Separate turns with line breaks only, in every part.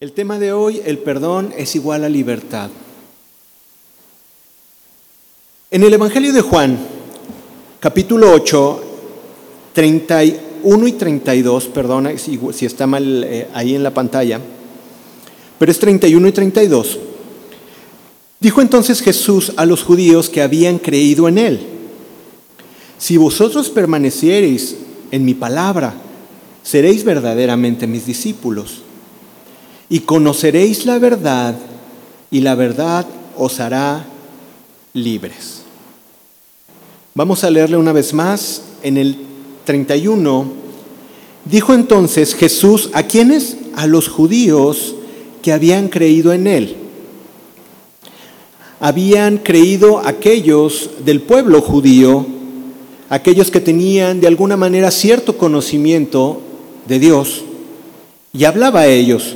El tema de hoy, el perdón es igual a libertad. En el Evangelio de Juan, capítulo 8, 31 y 32, perdona si, está mal eh, ahí en la pantalla, pero es 31 y 32. Dijo entonces Jesús a los judíos que habían creído en él, si vosotros permaneciereis en mi palabra, seréis verdaderamente mis discípulos y conoceréis la verdad y la verdad os hará libres. Vamos a leerle una vez más en el 31. Dijo entonces Jesús a quienes? A los judíos que habían creído en él. Habían creído aquellos del pueblo judío, aquellos que tenían de alguna manera cierto conocimiento de Dios, y hablaba a ellos.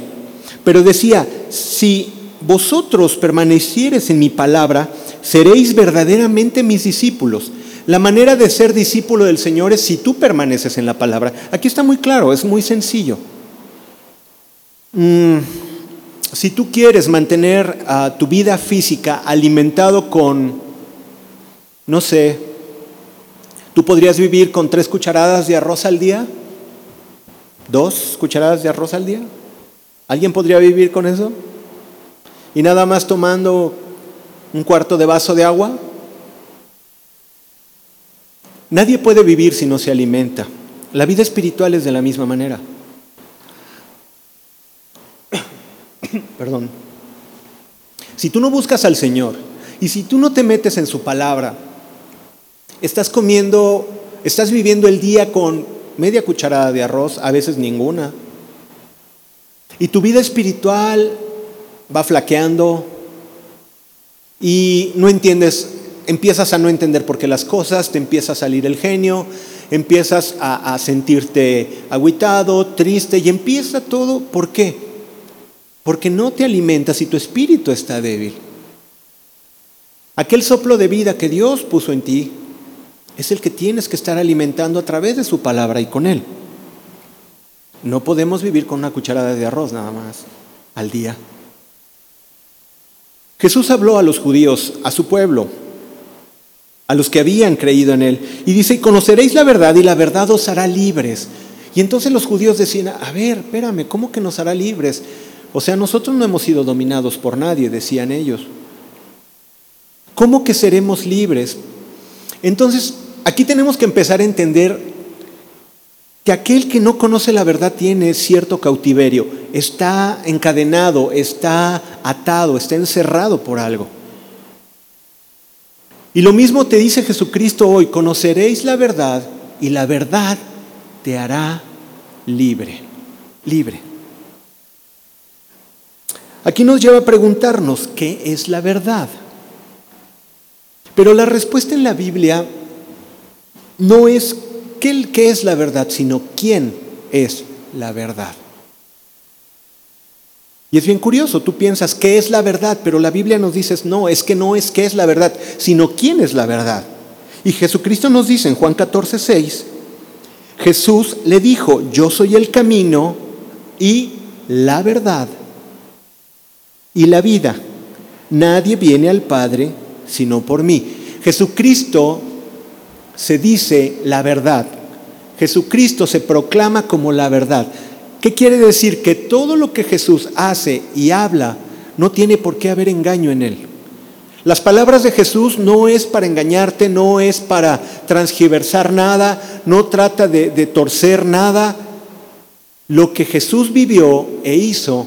Pero decía, si vosotros permanecieres en mi palabra, seréis verdaderamente mis discípulos. La manera de ser discípulo del Señor es si tú permaneces en la palabra. Aquí está muy claro, es muy sencillo. Mm, si tú quieres mantener tu vida física alimentado con, no sé, tú podrías vivir con tres cucharadas de arroz al día, dos cucharadas de arroz al día. ¿Alguien podría vivir con eso? ¿Y nada más tomando un cuarto de vaso de agua? Nadie puede vivir si no se alimenta. La vida espiritual es de la misma manera. Perdón. Si tú no buscas al Señor y si tú no te metes en su palabra, estás comiendo, estás viviendo el día con media cucharada de arroz, a veces ninguna. Y tu vida espiritual va flaqueando y no entiendes, empiezas a no entender por qué las cosas, te empieza a salir el genio, empiezas a, a sentirte aguitado, triste y empieza todo, ¿por qué? Porque no te alimentas y tu espíritu está débil. Aquel soplo de vida que Dios puso en ti es el que tienes que estar alimentando a través de su palabra y con Él. No podemos vivir con una cucharada de arroz nada más al día. Jesús habló a los judíos, a su pueblo, a los que habían creído en Él, y dice, conoceréis la verdad y la verdad os hará libres. Y entonces los judíos decían, a ver, espérame, ¿cómo que nos hará libres? O sea, nosotros no hemos sido dominados por nadie, decían ellos. ¿Cómo que seremos libres? Entonces, aquí tenemos que empezar a entender que aquel que no conoce la verdad tiene cierto cautiverio, está encadenado, está atado, está encerrado por algo. Y lo mismo te dice Jesucristo hoy, conoceréis la verdad y la verdad te hará libre, libre. Aquí nos lleva a preguntarnos, ¿qué es la verdad? Pero la respuesta en la Biblia no es qué, es la verdad, sino quién es la verdad. Y es bien curioso, tú piensas qué es la verdad, pero la Biblia nos dice, no, es que no es qué es la verdad, sino quién es la verdad. Y Jesucristo nos dice en Juan 14, 6, Jesús le dijo, yo soy el camino y la verdad y la vida. Nadie viene al Padre sino por mí. Jesucristo se dice la verdad. Jesucristo se proclama como la verdad. ¿Qué quiere decir? Que todo lo que Jesús hace y habla no tiene por qué haber engaño en él. Las palabras de Jesús no es para engañarte, no es para transgiversar nada, no trata de, de torcer nada. Lo que Jesús vivió e hizo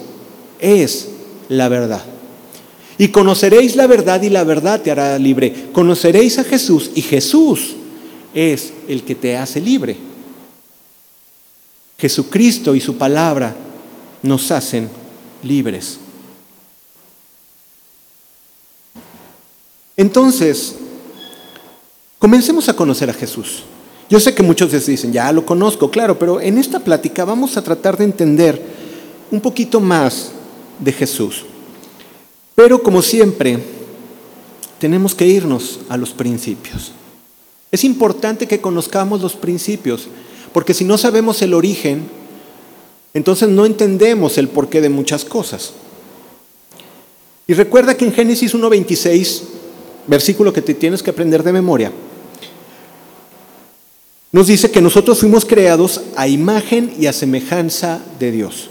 es la verdad. Y conoceréis la verdad y la verdad te hará libre. Conoceréis a Jesús y Jesús es el que te hace libre. Jesucristo y su palabra nos hacen libres. Entonces, comencemos a conocer a Jesús. Yo sé que muchos dicen, ya lo conozco, claro, pero en esta plática vamos a tratar de entender un poquito más de Jesús. Pero como siempre, tenemos que irnos a los principios. Es importante que conozcamos los principios, porque si no sabemos el origen, Entonces no entendemos el porqué de muchas cosas. Y recuerda que en Génesis 1.26, versículo que te tienes que aprender de memoria, nos dice que nosotros fuimos creados a imagen y a semejanza de Dios.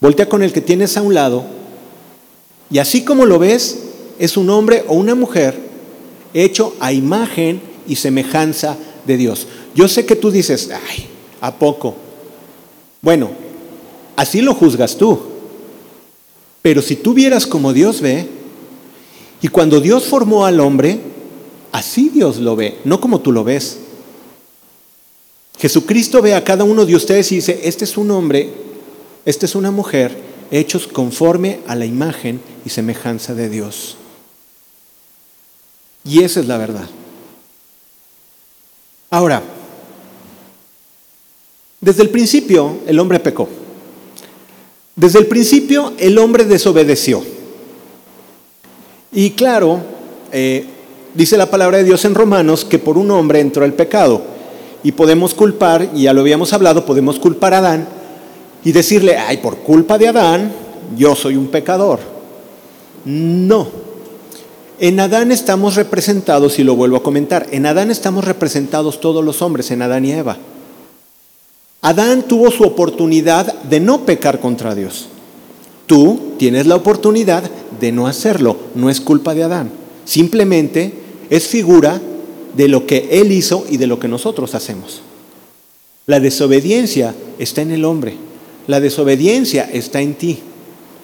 Voltea con el que tienes a un lado y así como lo ves, es un hombre o una mujer hecho a imagen y semejanza de Dios. Yo sé que tú dices, ay, ¿a poco? Bueno, así lo juzgas tú. Pero si tú vieras como Dios ve, y cuando Dios formó al hombre, así Dios lo ve, no como tú lo ves. Jesucristo ve a cada uno de ustedes y dice, este es un hombre, esta es una mujer, hechos conforme a la imagen y semejanza de Dios. Y esa es la verdad. Ahora, desde el principio el hombre pecó. Desde el principio el hombre desobedeció. Y claro, eh, dice la palabra de Dios en Romanos que por un hombre entró el pecado. Y podemos culpar, y ya lo habíamos hablado, podemos culpar a Adán y decirle, ay, por culpa de Adán, yo soy un pecador. No. En Adán estamos representados, y lo vuelvo a comentar, en Adán estamos representados todos los hombres, en Adán y Eva. Adán tuvo su oportunidad de no pecar contra Dios. Tú tienes la oportunidad de no hacerlo. No es culpa de Adán. Simplemente es figura de lo que él hizo y de lo que nosotros hacemos. La desobediencia está en el hombre. La desobediencia está en ti.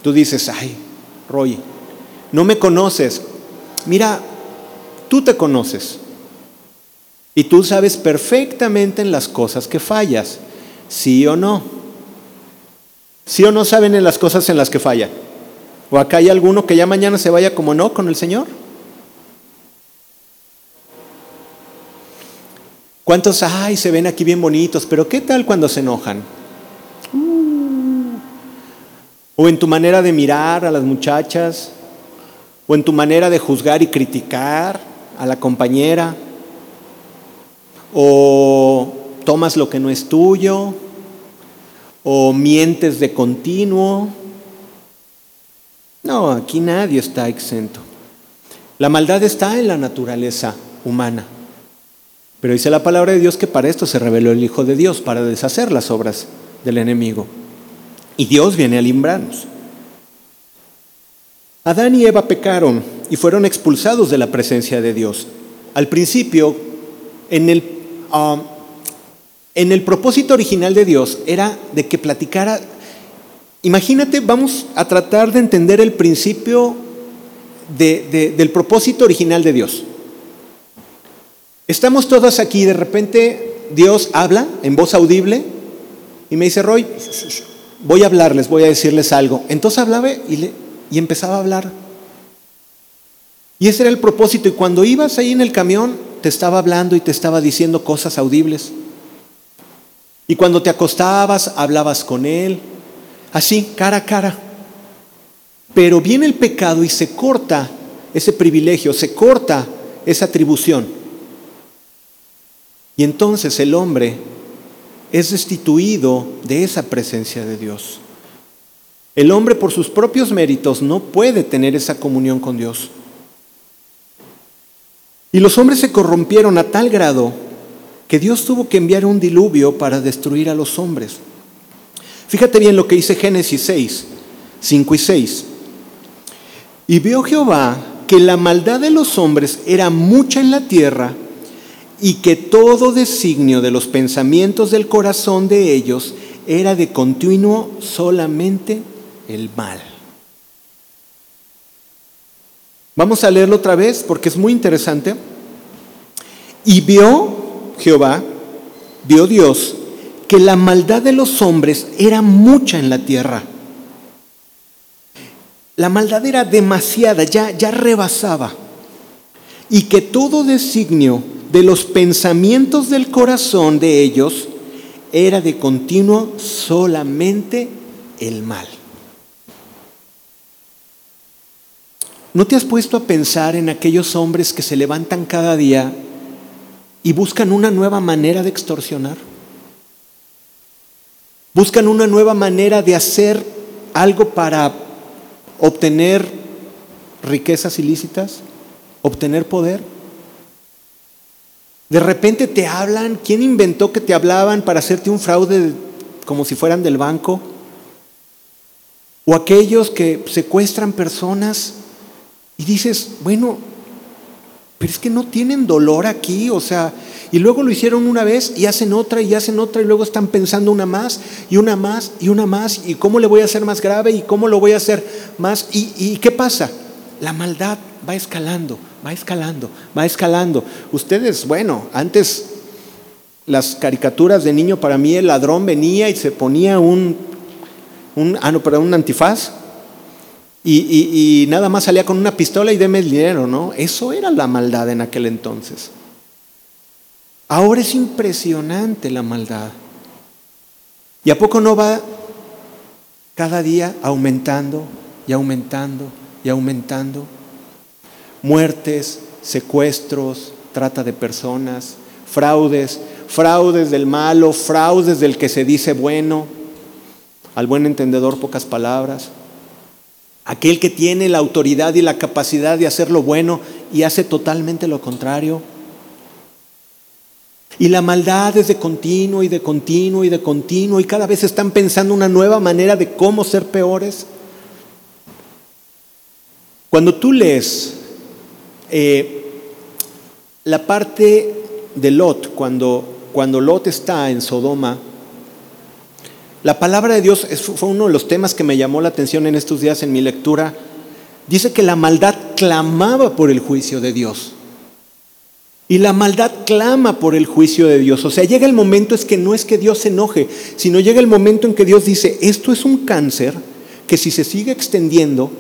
Tú dices, ay, Roy, no me conoces. Mira, tú te conoces. Y tú sabes perfectamente en las cosas que fallas. ¿Sí o no? ¿Sí o no saben en las cosas en las que fallan? ¿O acá hay alguno que ya mañana se vaya como no con el Señor? ¿Cuántos, ay, se ven aquí bien bonitos, pero qué tal cuando se enojan? O en tu manera de mirar a las muchachas, o en tu manera de juzgar y criticar a la compañera, o tomas lo que no es tuyo, o mientes de continuo. No, aquí nadie está exento. La maldad está en la naturaleza humana. Pero dice la palabra de Dios que para esto se reveló el Hijo de Dios, para deshacer las obras del enemigo. Y Dios viene a librarnos. Adán y Eva pecaron y fueron expulsados de la presencia de Dios. Al principio, en el, ah, en el propósito original de Dios era de que platicara, imagínate, vamos a tratar de entender el principio del propósito original de Dios. Estamos todos aquí de repente Dios habla en voz audible y me dice, Roy, voy a hablarles, voy a decirles algo. Entonces hablaba y, y empezaba a hablar. Y ese era el propósito. Y cuando ibas ahí en el camión, te estaba hablando y te estaba diciendo cosas audibles. Y cuando te acostabas, hablabas con Él, así, cara a cara. Pero viene el pecado y se corta ese privilegio, se corta esa atribución. Y entonces el hombre es destituido de esa presencia de Dios. El hombre por sus propios méritos no puede tener esa comunión con Dios. Y los hombres se corrompieron a tal grado que Dios tuvo que enviar un diluvio para destruir a los hombres. Fíjate bien lo que dice Génesis 6, 5 y 6. Y vio Jehová que la maldad de los hombres era mucha en la tierra y que todo designio de los pensamientos del corazón de ellos era de continuo solamente el mal. Vamos a leerlo otra vez porque es muy interesante. Y vio Jehová, vio Dios, que la maldad de los hombres era mucha en la tierra. La maldad era demasiada, ya, ya rebasaba. Y que todo designio de los pensamientos del corazón de ellos era de continuo solamente el mal. ¿No te has puesto a pensar en aquellos hombres que se levantan cada día y buscan una nueva manera de extorsionar? Buscan una nueva manera de hacer algo para obtener riquezas ilícitas, obtener poder. De repente te hablan, ¿quién inventó que te hablaban para hacerte un fraude como si fueran del banco? O aquellos que secuestran personas y dices, bueno, pero es que no tienen dolor aquí, o sea, y luego lo hicieron una vez y hacen otra y hacen otra y luego están pensando una más y una más y una más y cómo le voy a hacer más grave y cómo lo voy a hacer más. ¿Y, qué pasa? La maldad va escalando, va escalando, va escalando. Ustedes, bueno, antes las caricaturas de niño para mí el ladrón venía y se ponía un, un ah no, pero un antifaz y, nada más salía con una pistola y deme el dinero, ¿no? Eso era la maldad en aquel entonces. Ahora es impresionante la maldad. ¿Y a poco no va cada día aumentando y aumentando y aumentando? Muertes, secuestros, trata de personas, fraudes, fraudes del malo, fraudes del que se dice bueno, al buen entendedor pocas palabras. Aquel que tiene la autoridad y la capacidad de hacer lo bueno y hace totalmente lo contrario. Y la maldad es de continuo y de continuo y de continuo y cada vez están pensando una nueva manera de cómo ser peores. Cuando tú lees eh, la parte de Lot, cuando, cuando Lot está en Sodoma, la palabra de Dios fue uno de los temas que me llamó la atención en estos días en mi lectura. Dice que la maldad clamaba por el juicio de Dios. Y la maldad clama por el juicio de Dios. O sea, llega el momento es que no es que Dios se enoje, sino llega el momento en que Dios dice, esto es un cáncer que si se sigue extendiendo,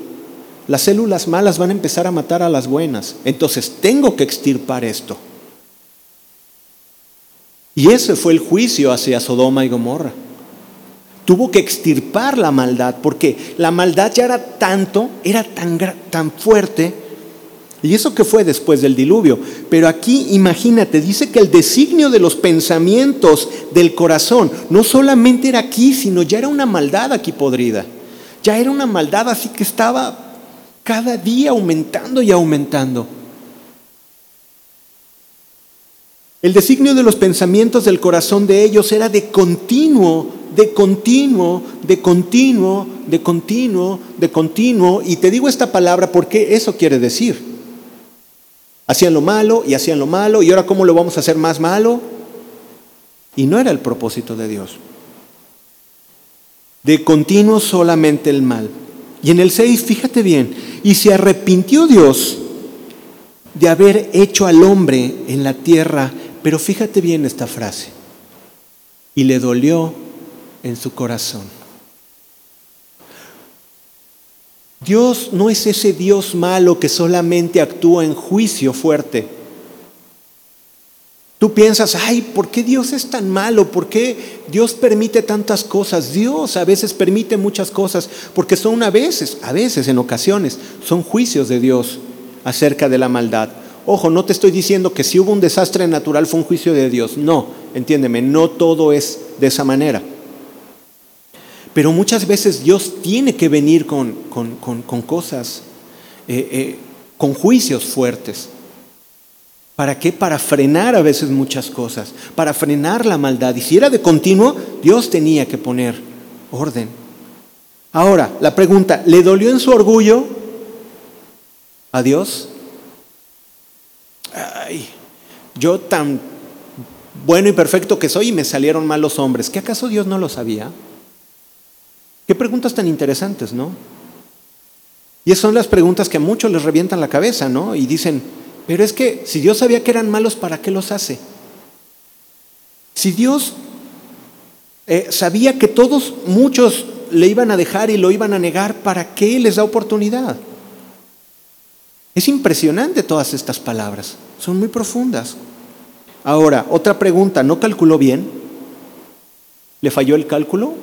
las células malas van a empezar a matar a las buenas. Entonces tengo que extirpar esto. Y ese fue el juicio hacia Sodoma y Gomorra. Tuvo que extirpar la maldad, porque la maldad ya era tanto, era tan, tan fuerte, y eso que fue después del diluvio. Pero aquí, imagínate, dice que el designio de los pensamientos del corazón no solamente era aquí, sino ya era una maldad aquí podrida. Ya era una maldad así que estaba cada día aumentando y aumentando. El designio de los pensamientos del corazón de ellos era de continuo de continuo, de continuo, de continuo, de continuo. Y te digo esta palabra porque eso quiere decir. Hacían lo malo y hacían lo malo y ahora cómo lo vamos a hacer más malo. Y no era el propósito de Dios. De continuo solamente el mal. Y en el 6, fíjate bien, y se arrepintió Dios de haber hecho al hombre en la tierra, pero fíjate bien esta frase, y le dolió en su corazón. Dios no es ese Dios malo que solamente actúa en juicio fuerte. Tú piensas, ay, ¿por qué Dios es tan malo? ¿Por qué Dios permite tantas cosas? Dios a veces permite muchas cosas porque son a veces, a veces en ocasiones, son juicios de Dios acerca de la maldad. Ojo, no te estoy diciendo que si hubo un desastre natural fue un juicio de Dios. No, entiéndeme, no todo es de esa manera. Pero muchas veces Dios tiene que venir con, cosas, eh, eh, con juicios fuertes. ¿Para qué? Para frenar a veces muchas cosas, para frenar la maldad. Y si era de continuo, Dios tenía que poner orden. Ahora, la pregunta, ¿le dolió en su orgullo a Dios? Ay, yo tan bueno y perfecto que soy y me salieron malos hombres. ¿Qué acaso Dios no lo sabía? Qué preguntas tan interesantes, ¿no? Y esas son las preguntas que a muchos les revientan la cabeza, ¿no? Y dicen, pero es que si Dios sabía que eran malos, ¿para qué los hace? Si Dios eh, sabía que todos, muchos le iban a dejar y lo iban a negar, ¿para qué les da oportunidad? Es impresionante todas estas palabras, son muy profundas. Ahora, otra pregunta, ¿no calculó bien? ¿Le falló el cálculo?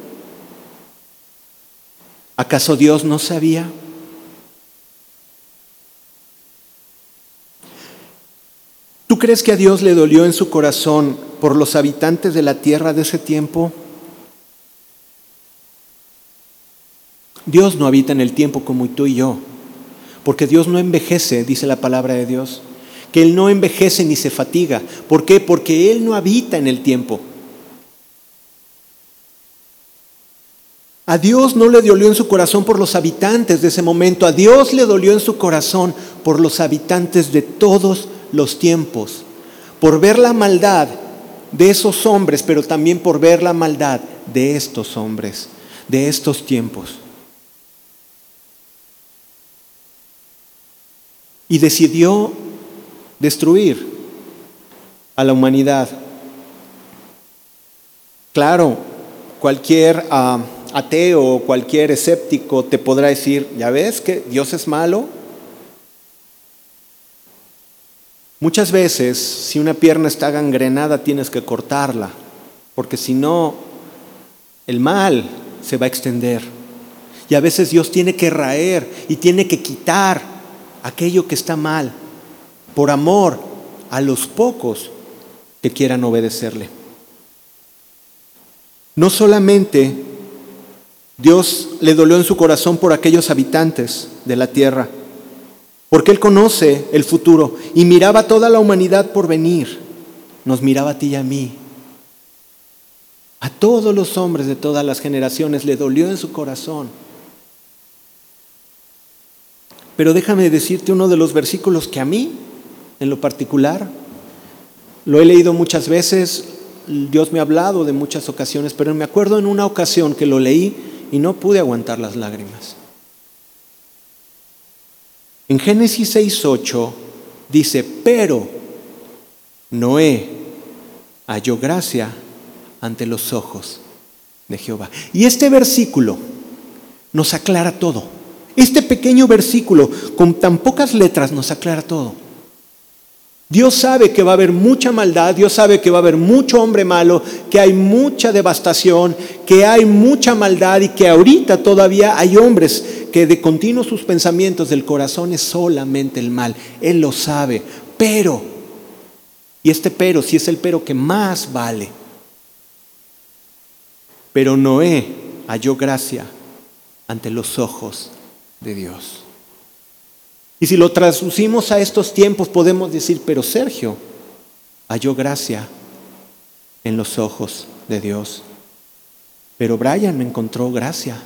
¿Acaso Dios no sabía? ¿Tú crees que a Dios le dolió en su corazón por los habitantes de la tierra de ese tiempo? Dios no habita en el tiempo como tú y yo, porque Dios no envejece, dice la palabra de Dios, que Él no envejece ni se fatiga. ¿Por qué? Porque Él no habita en el tiempo. A Dios no le dolió en su corazón por los habitantes de ese momento, a Dios le dolió en su corazón por los habitantes de todos los tiempos, por ver la maldad de esos hombres, pero también por ver la maldad de estos hombres, de estos tiempos. Y decidió destruir a la humanidad. Claro, cualquier ah, ateo o cualquier escéptico te podrá decir, ¿ya ves que Dios es malo? Muchas veces, si una pierna está gangrenada, tienes que cortarla, porque si no, el mal se va a extender. Y a veces Dios tiene que raer y tiene que quitar aquello que está mal, por amor a los pocos que quieran obedecerle. No solamente Dios le dolió en su corazón por aquellos habitantes de la tierra, porque Él conoce el futuro y miraba a toda la humanidad por venir. Nos miraba a ti y a mí. A todos los hombres de todas las generaciones le dolió en su corazón. Pero déjame decirte uno de los versículos que a mí, en lo particular, lo he leído muchas veces, Dios me ha hablado de muchas ocasiones, pero me acuerdo en una ocasión que lo leí y no pude aguantar las lágrimas. En Génesis 6.8 dice, pero Noé halló gracia ante los ojos de Jehová. Y este versículo nos aclara todo. Este pequeño versículo con tan pocas letras nos aclara todo. Dios sabe que va a haber mucha maldad, Dios sabe que va a haber mucho hombre malo, que hay mucha devastación, que hay mucha maldad y que ahorita todavía hay hombres que de continuo sus pensamientos del corazón es solamente el mal. Él lo sabe. Pero, y este pero, si es el pero que más vale, pero Noé halló gracia ante los ojos de Dios. Y si lo traducimos a estos tiempos, podemos decir, pero Sergio halló gracia en los ojos de Dios. Pero Brian me encontró gracia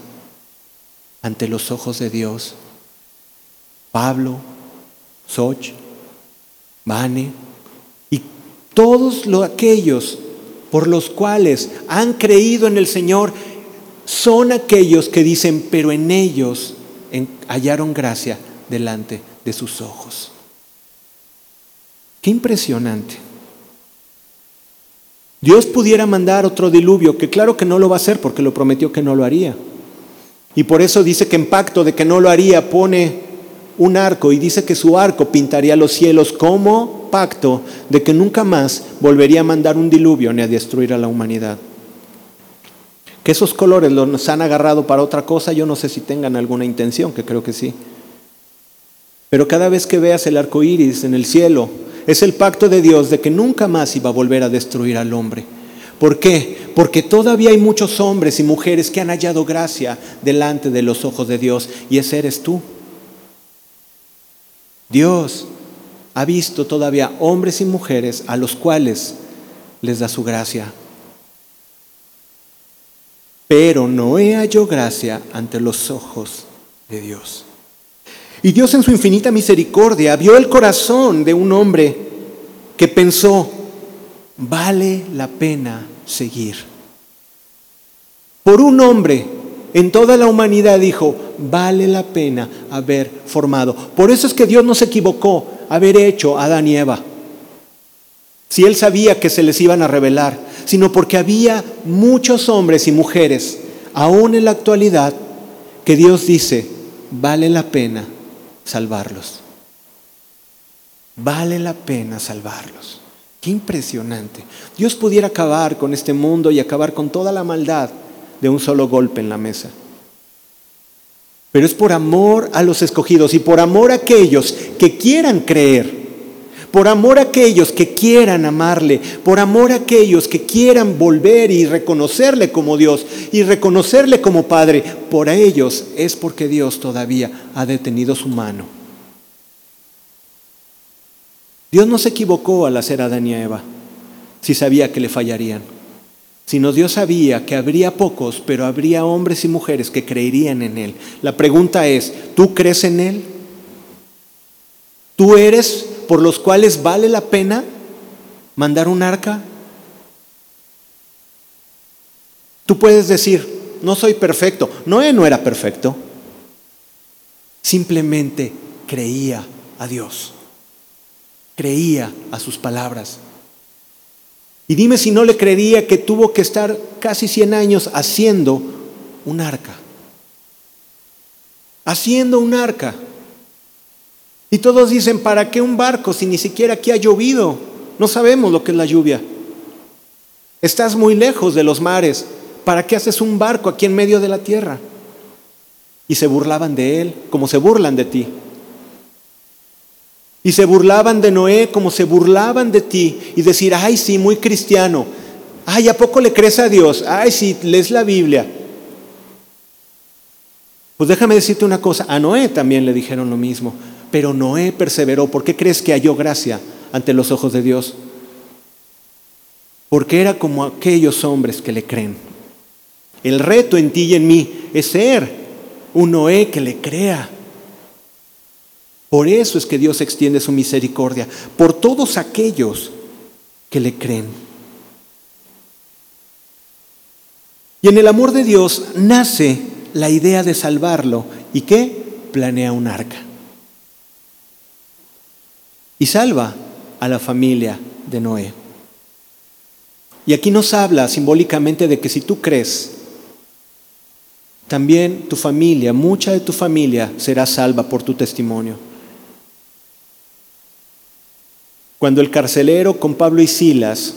ante los ojos de Dios. Pablo, Soch, Vane y todos los, aquellos por los cuales han creído en el Señor son aquellos que dicen, pero en ellos hallaron gracia delante de sus ojos. Qué impresionante. Dios pudiera mandar otro diluvio, que claro que no lo va a hacer porque lo prometió que no lo haría. Y por eso dice que en pacto de que no lo haría pone un arco y dice que su arco pintaría los cielos como pacto de que nunca más volvería a mandar un diluvio ni a destruir a la humanidad. Que esos colores los han agarrado para otra cosa, yo no sé si tengan alguna intención, que creo que sí. Pero cada vez que veas el arco iris en el cielo, es el pacto de Dios de que nunca más iba a volver a destruir al hombre. ¿Por qué? Porque todavía hay muchos hombres y mujeres que han hallado gracia delante de los ojos de Dios y ese eres tú. Dios ha visto todavía hombres y mujeres a los cuales les da su gracia. Pero Noé halló gracia ante los ojos de Dios. Y Dios en su infinita misericordia vio el corazón de un hombre que pensó, vale la pena seguir. Por un hombre en toda la humanidad dijo, vale la pena haber formado. Por eso es que Dios no se equivocó haber hecho a Adán y Eva. Si él sabía que se les iban a revelar, sino porque había muchos hombres y mujeres, aún en la actualidad, que Dios dice, vale la pena salvarlos. Vale la pena salvarlos. Qué impresionante. Dios pudiera acabar con este mundo y acabar con toda la maldad de un solo golpe en la mesa. Pero es por amor a los escogidos y por amor a aquellos que quieran creer. Por amor a aquellos que quieran amarle, por amor a aquellos que quieran volver y reconocerle como Dios y reconocerle como Padre, por ellos es porque Dios todavía ha detenido su mano. Dios no se equivocó al hacer a Adán y a Eva, si sabía que le fallarían, sino Dios sabía que habría pocos, pero habría hombres y mujeres que creerían en Él. La pregunta es, ¿tú crees en Él? ¿Tú eres por los cuales vale la pena mandar un arca? Tú puedes decir, no soy perfecto. Noé no era perfecto. Simplemente creía a Dios. Creía a sus palabras. Y dime si no le creería que tuvo que estar casi 100 años haciendo un arca. Haciendo un arca. Y todos dicen, ¿para qué un barco si ni siquiera aquí ha llovido? No sabemos lo que es la lluvia. Estás muy lejos de los mares. ¿Para qué haces un barco aquí en medio de la tierra? Y se burlaban de él, como se burlan de ti. Y se burlaban de Noé como se burlaban de ti. Y decir, ay, sí, muy cristiano. Ay, ¿a poco le crees a Dios? Ay, sí, lees la Biblia. Pues déjame decirte una cosa, a Noé también le dijeron lo mismo. Pero Noé perseveró. ¿Por qué crees que halló gracia ante los ojos de Dios? Porque era como aquellos hombres que le creen. El reto en ti y en mí es ser un Noé que le crea. Por eso es que Dios extiende su misericordia por todos aquellos que le creen. Y en el amor de Dios nace la idea de salvarlo. ¿Y qué? Planea un arca y salva a la familia de Noé. Y aquí nos habla simbólicamente de que si tú crees, también tu familia, mucha de tu familia será salva por tu testimonio. Cuando el carcelero con Pablo y Silas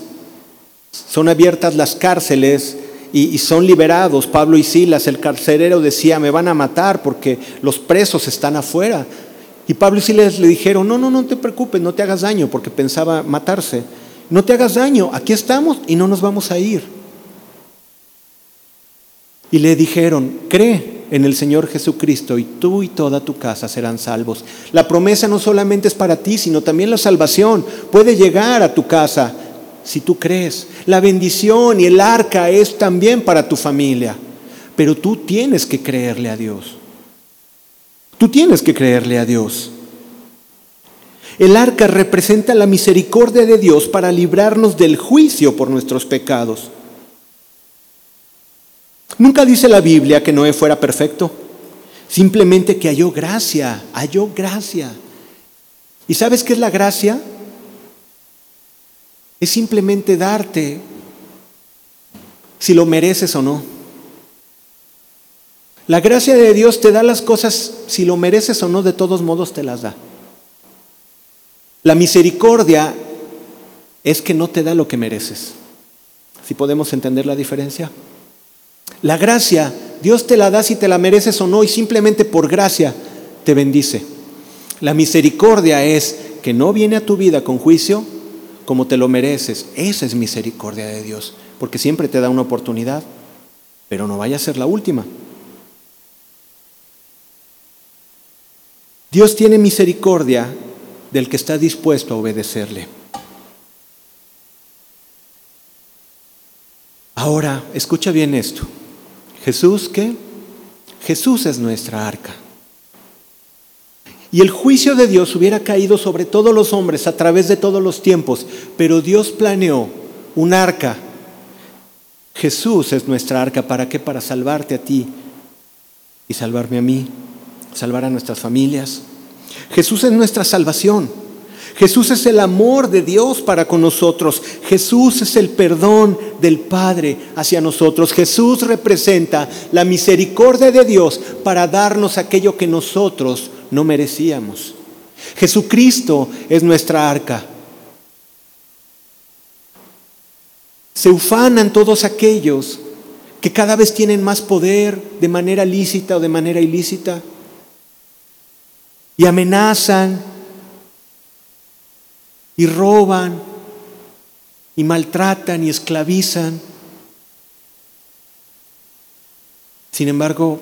son abiertas las cárceles y, son liberados, Pablo y Silas, el carcelero decía, me van a matar porque los presos están afuera. Y Pablo y Silas le dijeron, no, no, no te preocupes, no te hagas daño, porque pensaba matarse. No te hagas daño, aquí estamos y no nos vamos a ir. Y le dijeron, cree en el Señor Jesucristo y tú y toda tu casa serán salvos. La promesa no solamente es para ti, sino también la salvación puede llegar a tu casa si tú crees. La bendición y el arca es también para tu familia, pero tú tienes que creerle a Dios. Tú tienes que creerle a Dios. El arca representa la misericordia de Dios para librarnos del juicio por nuestros pecados. Nunca dice la Biblia que Noé fuera perfecto, simplemente que halló gracia, halló gracia. ¿Y sabes qué es la gracia? Es simplemente darte si lo mereces o no. La gracia de Dios te da las cosas, si lo mereces o no, de todos modos te las da. La misericordia es que no te da lo que mereces. Si podemos entender la diferencia. La gracia, Dios te la da si te la mereces o no, y simplemente por gracia te bendice. La misericordia es que no viene a tu vida con juicio como te lo mereces. Esa es misericordia de Dios, porque siempre te da una oportunidad, pero no vaya a ser la última. Dios tiene misericordia del que está dispuesto a obedecerle. Ahora, escucha bien esto. Jesús, ¿qué? Jesús es nuestra arca. Y el juicio de Dios hubiera caído sobre todos los hombres a través de todos los tiempos, pero Dios planeó un arca. Jesús es nuestra arca. ¿Para qué? Para salvarte a ti y salvarme a mí salvar a nuestras familias. Jesús es nuestra salvación. Jesús es el amor de Dios para con nosotros. Jesús es el perdón del Padre hacia nosotros. Jesús representa la misericordia de Dios para darnos aquello que nosotros no merecíamos. Jesucristo es nuestra arca. Se ufanan todos aquellos que cada vez tienen más poder de manera lícita o de manera ilícita y amenazan y roban y maltratan y esclavizan. Sin embargo,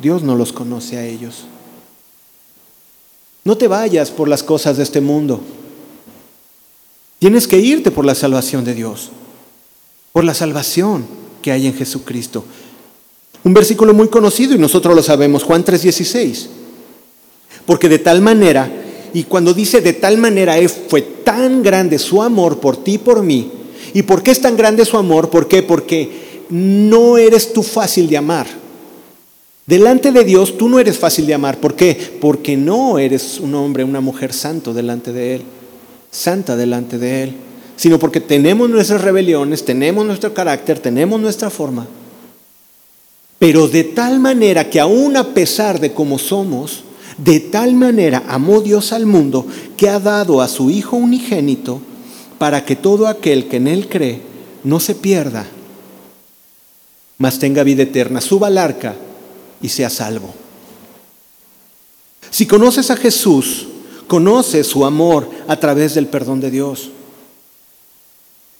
Dios no los conoce a ellos. No te vayas por las cosas de este mundo. Tienes que irte por la salvación de Dios, por la salvación que hay en Jesucristo. Un versículo muy conocido y nosotros lo sabemos, Juan 3:16. Porque de tal manera, y cuando dice de tal manera fue tan grande su amor por ti y por mí. ¿Y por qué es tan grande su amor? ¿Por qué? Porque no eres tú fácil de amar. Delante de Dios tú no eres fácil de amar. ¿Por qué? Porque no eres un hombre, una mujer santo delante de Él, santa delante de Él, sino porque tenemos nuestras rebeliones, tenemos nuestro carácter, tenemos nuestra forma. Pero de tal manera que aún a pesar de cómo somos, tal manera amó Dios al mundo que ha dado a su Hijo unigénito para que todo aquel que en Él cree no se pierda, mas tenga vida eterna. Suba al arca y sea salvo. Si conoces a Jesús, conoces su amor a través del perdón de Dios.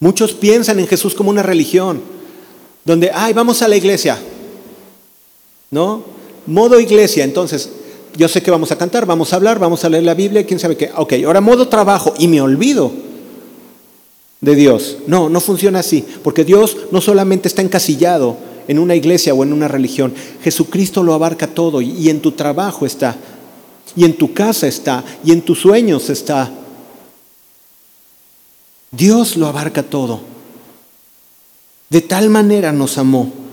Muchos piensan en Jesús como una religión, donde, ay, vamos a la iglesia, ¿no? Modo iglesia, entonces, yo sé que vamos a cantar, vamos a hablar, vamos a leer la Biblia, quién sabe qué. Ok, ahora modo trabajo y me olvido de Dios. No, no funciona así, porque Dios no solamente está encasillado en una iglesia o en una religión. Jesucristo lo abarca todo y en tu trabajo está, y en tu casa está, y en tus sueños está. Dios lo abarca todo. De tal manera nos amó.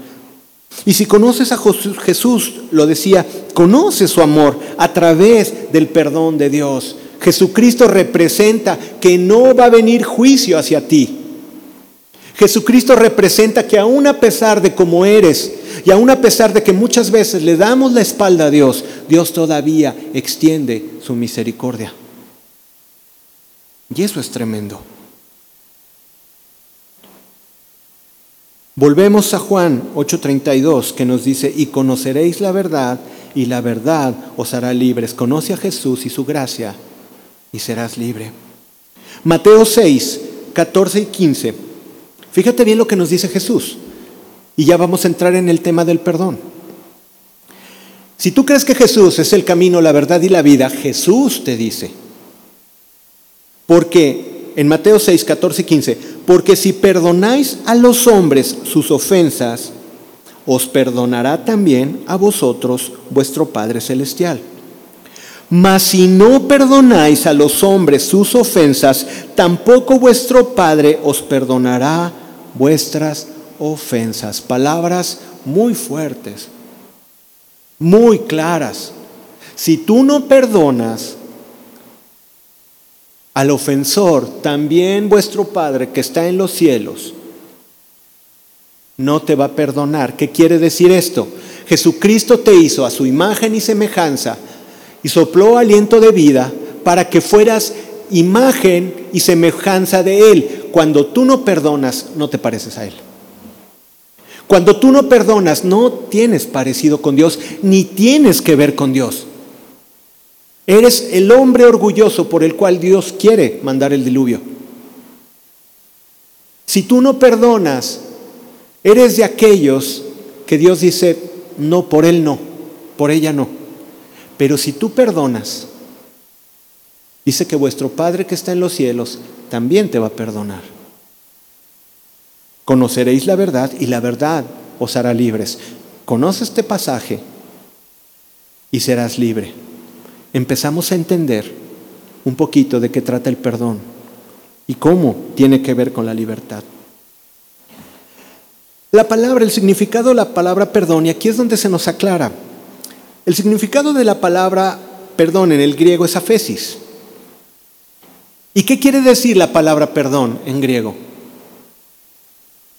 Y si conoces a Jesús, lo decía, conoces su amor a través del perdón de Dios. Jesucristo representa que no va a venir juicio hacia ti. Jesucristo representa que aún a pesar de cómo eres y aún a pesar de que muchas veces le damos la espalda a Dios, Dios todavía extiende su misericordia. Y eso es tremendo. Volvemos a Juan 8:32 que nos dice, y conoceréis la verdad y la verdad os hará libres. Conoce a Jesús y su gracia y serás libre. Mateo 6, 14 y 15 Fíjate bien lo que nos dice Jesús. Y ya vamos a entrar en el tema del perdón. Si tú crees que Jesús es el camino, la verdad y la vida, Jesús te dice. Porque en Mateo 6, 14 y 15, porque si perdonáis a los hombres sus ofensas, os perdonará también a vosotros vuestro Padre Celestial. Mas si no perdonáis a los hombres sus ofensas, tampoco vuestro Padre os perdonará vuestras ofensas. Palabras muy fuertes, muy claras. Si tú no perdonas al ofensor, también vuestro Padre que está en los cielos no te va a perdonar. ¿Qué quiere decir esto? Jesucristo te hizo a su imagen y semejanza y sopló aliento de vida para que fueras imagen y semejanza de Él. Cuando tú no perdonas, no te pareces a Él. Cuando tú no perdonas, no tienes parecido con Dios, ni tienes que ver con Dios. Eres el hombre orgulloso por el cual Dios quiere mandar el diluvio. Si tú no perdonas, eres de aquellos que Dios dice, no, por él no, por ella no. Pero si tú perdonas, dice que vuestro Padre que está en los cielos también te va a perdonar. Conoceréis la verdad y la verdad os hará libres. Conoce este pasaje y serás libre. Empezamos a entender un poquito de qué trata el perdón y cómo tiene que ver con la libertad. La palabra, el significado de la palabra perdón, y aquí es donde se nos aclara. El significado de la palabra perdón en el griego es afesis. ¿Y qué quiere decir la palabra perdón en griego?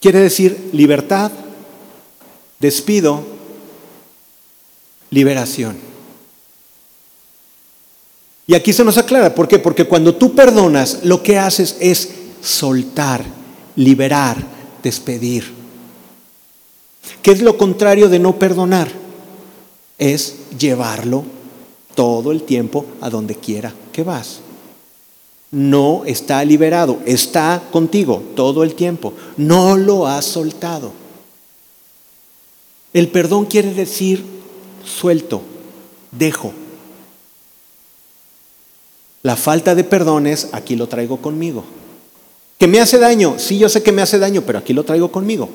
Quiere decir libertad, despido, liberación. Y aquí se nos aclara, ¿por qué? Porque cuando tú perdonas, lo que haces es soltar, liberar, despedir. ¿Qué es lo contrario de no perdonar? Es llevarlo todo el tiempo a donde quiera que vas. no está liberado, está contigo todo el tiempo, no lo has soltado. El perdón quiere decir suelto, dejo. La falta de perdón es, aquí lo traigo conmigo. ¿Que me hace daño? Sí, yo sé que me hace daño, pero aquí lo traigo conmigo.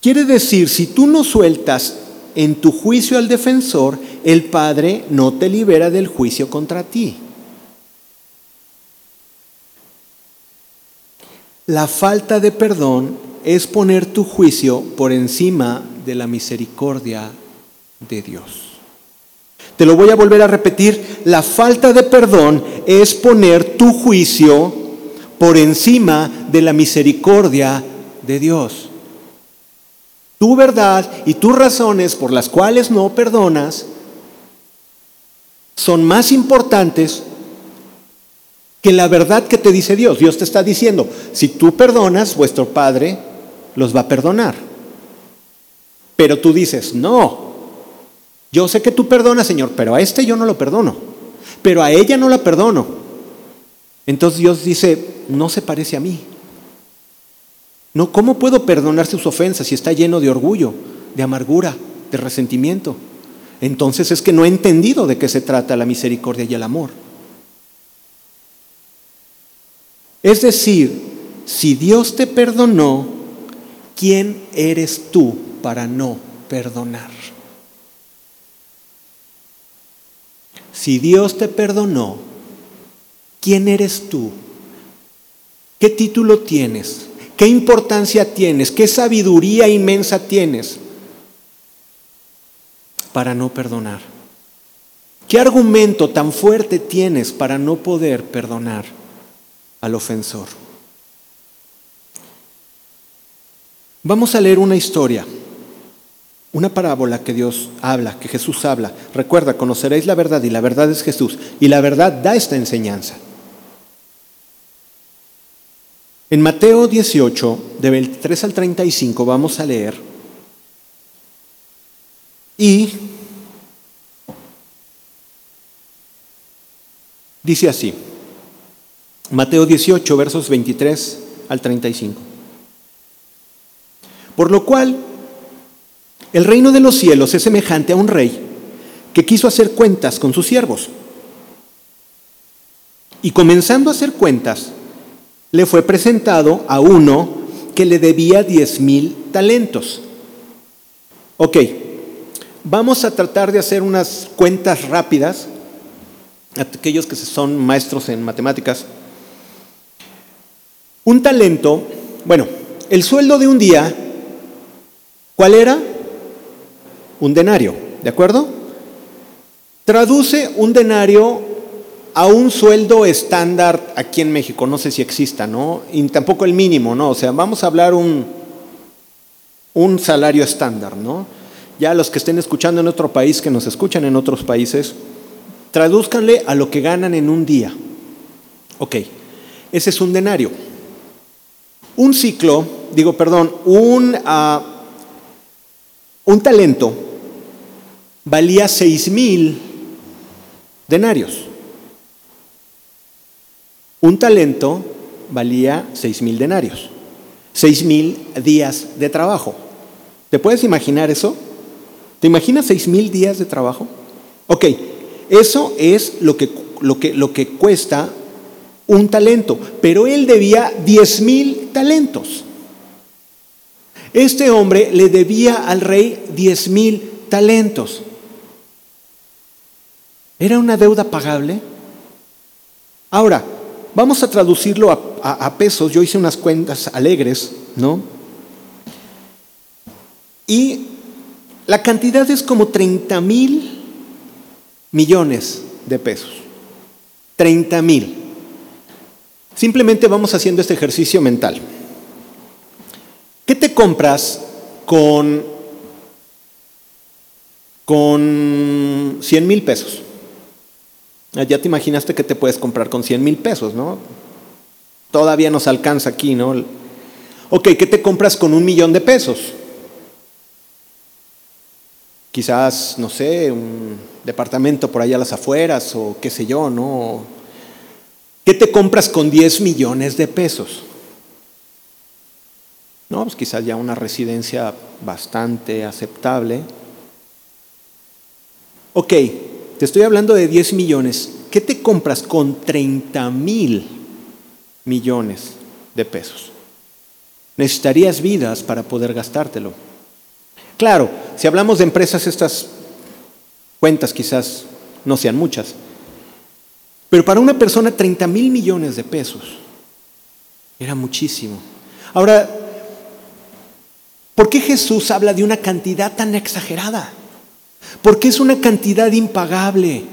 Quiere decir, si tú no sueltas en tu juicio al defensor, el Padre no te libera del juicio contra ti. La falta de perdón es poner tu juicio por encima de la misericordia de Dios. Te lo voy a volver a repetir, la falta de perdón es poner tu juicio por encima de la misericordia de Dios. Tu verdad y tus razones por las cuales no perdonas son más importantes que la verdad que te dice Dios. Dios te está diciendo, si tú perdonas, vuestro Padre los va a perdonar. Pero tú dices, no, yo sé que tú perdonas, Señor, pero a este yo no lo perdono. Pero a ella no la perdono. Entonces Dios dice, no se parece a mí. No, ¿cómo puedo perdonar sus ofensas si está lleno de orgullo, de amargura, de resentimiento? Entonces es que no he entendido de qué se trata la misericordia y el amor. Es decir, si Dios te perdonó, ¿quién eres tú para no perdonar? Si Dios te perdonó, ¿quién eres tú? ¿Qué título tienes? ¿Qué importancia tienes? ¿Qué sabiduría inmensa tienes para no perdonar? ¿Qué argumento tan fuerte tienes para no poder perdonar al ofensor? Vamos a leer una historia una parábola que Dios habla, que Jesús habla. Recuerda, conoceréis la verdad y la verdad es Jesús. Y la verdad da esta enseñanza. En Mateo 18, de 23 al 35, vamos a leer. Y dice así, Mateo 18, versos 23 al 35. Por lo cual el reino de los cielos es semejante a un rey que quiso hacer cuentas con sus siervos. Y comenzando a hacer cuentas, le fue presentado a uno que le debía diez mil talentos. Ok, vamos a tratar de hacer unas cuentas rápidas, aquellos que son maestros en matemáticas. Un talento, bueno, el sueldo de un día, ¿cuál era? Un denario, ¿de acuerdo? Traduce un denario a un sueldo estándar aquí en México, no sé si exista, ¿no? Y tampoco el mínimo, ¿no? O sea, vamos a hablar un, un salario estándar, ¿no? Ya los que estén escuchando en otro país, que nos escuchan en otros países, tradúzcanle a lo que ganan en un día. Ok, ese es un denario. Un ciclo, digo, perdón, un, uh, un talento valía seis mil denarios. Un talento valía seis mil denarios, seis mil días de trabajo. ¿Te puedes imaginar eso? ¿Te imaginas seis mil días de trabajo? Ok, eso es lo que, lo que, lo que cuesta un talento, pero él debía diez mil talentos. Este hombre le debía al rey diez mil talentos. ¿Era una deuda pagable? Ahora, vamos a traducirlo a, pesos. Yo hice unas cuentas alegres, ¿no? Y la cantidad es como 30 mil millones de pesos. 30 mil. Simplemente vamos haciendo este ejercicio mental. ¿Qué te compras con, con 100 mil pesos? Ah, ya te imaginaste que te puedes comprar con 100 mil pesos, ¿no? Todavía nos alcanza aquí, ¿no? Ok, ¿qué te compras con un millón de pesos? quizás, no sé, un departamento por allá a las afueras o qué sé yo, ¿no? ¿Qué te compras con 10 millones de pesos? No, pues quizás ya una residencia bastante aceptable. Ok, te estoy hablando de 10 millones. ¿Qué te compras con 30 mil millones de pesos? Necesitarías vidas para poder gastártelo. Claro, si hablamos de empresas, estas cuentas quizás no sean muchas. Pero para una persona 30 mil millones de pesos era muchísimo. Ahora, ¿por qué Jesús habla de una cantidad tan exagerada? Porque es una cantidad impagable.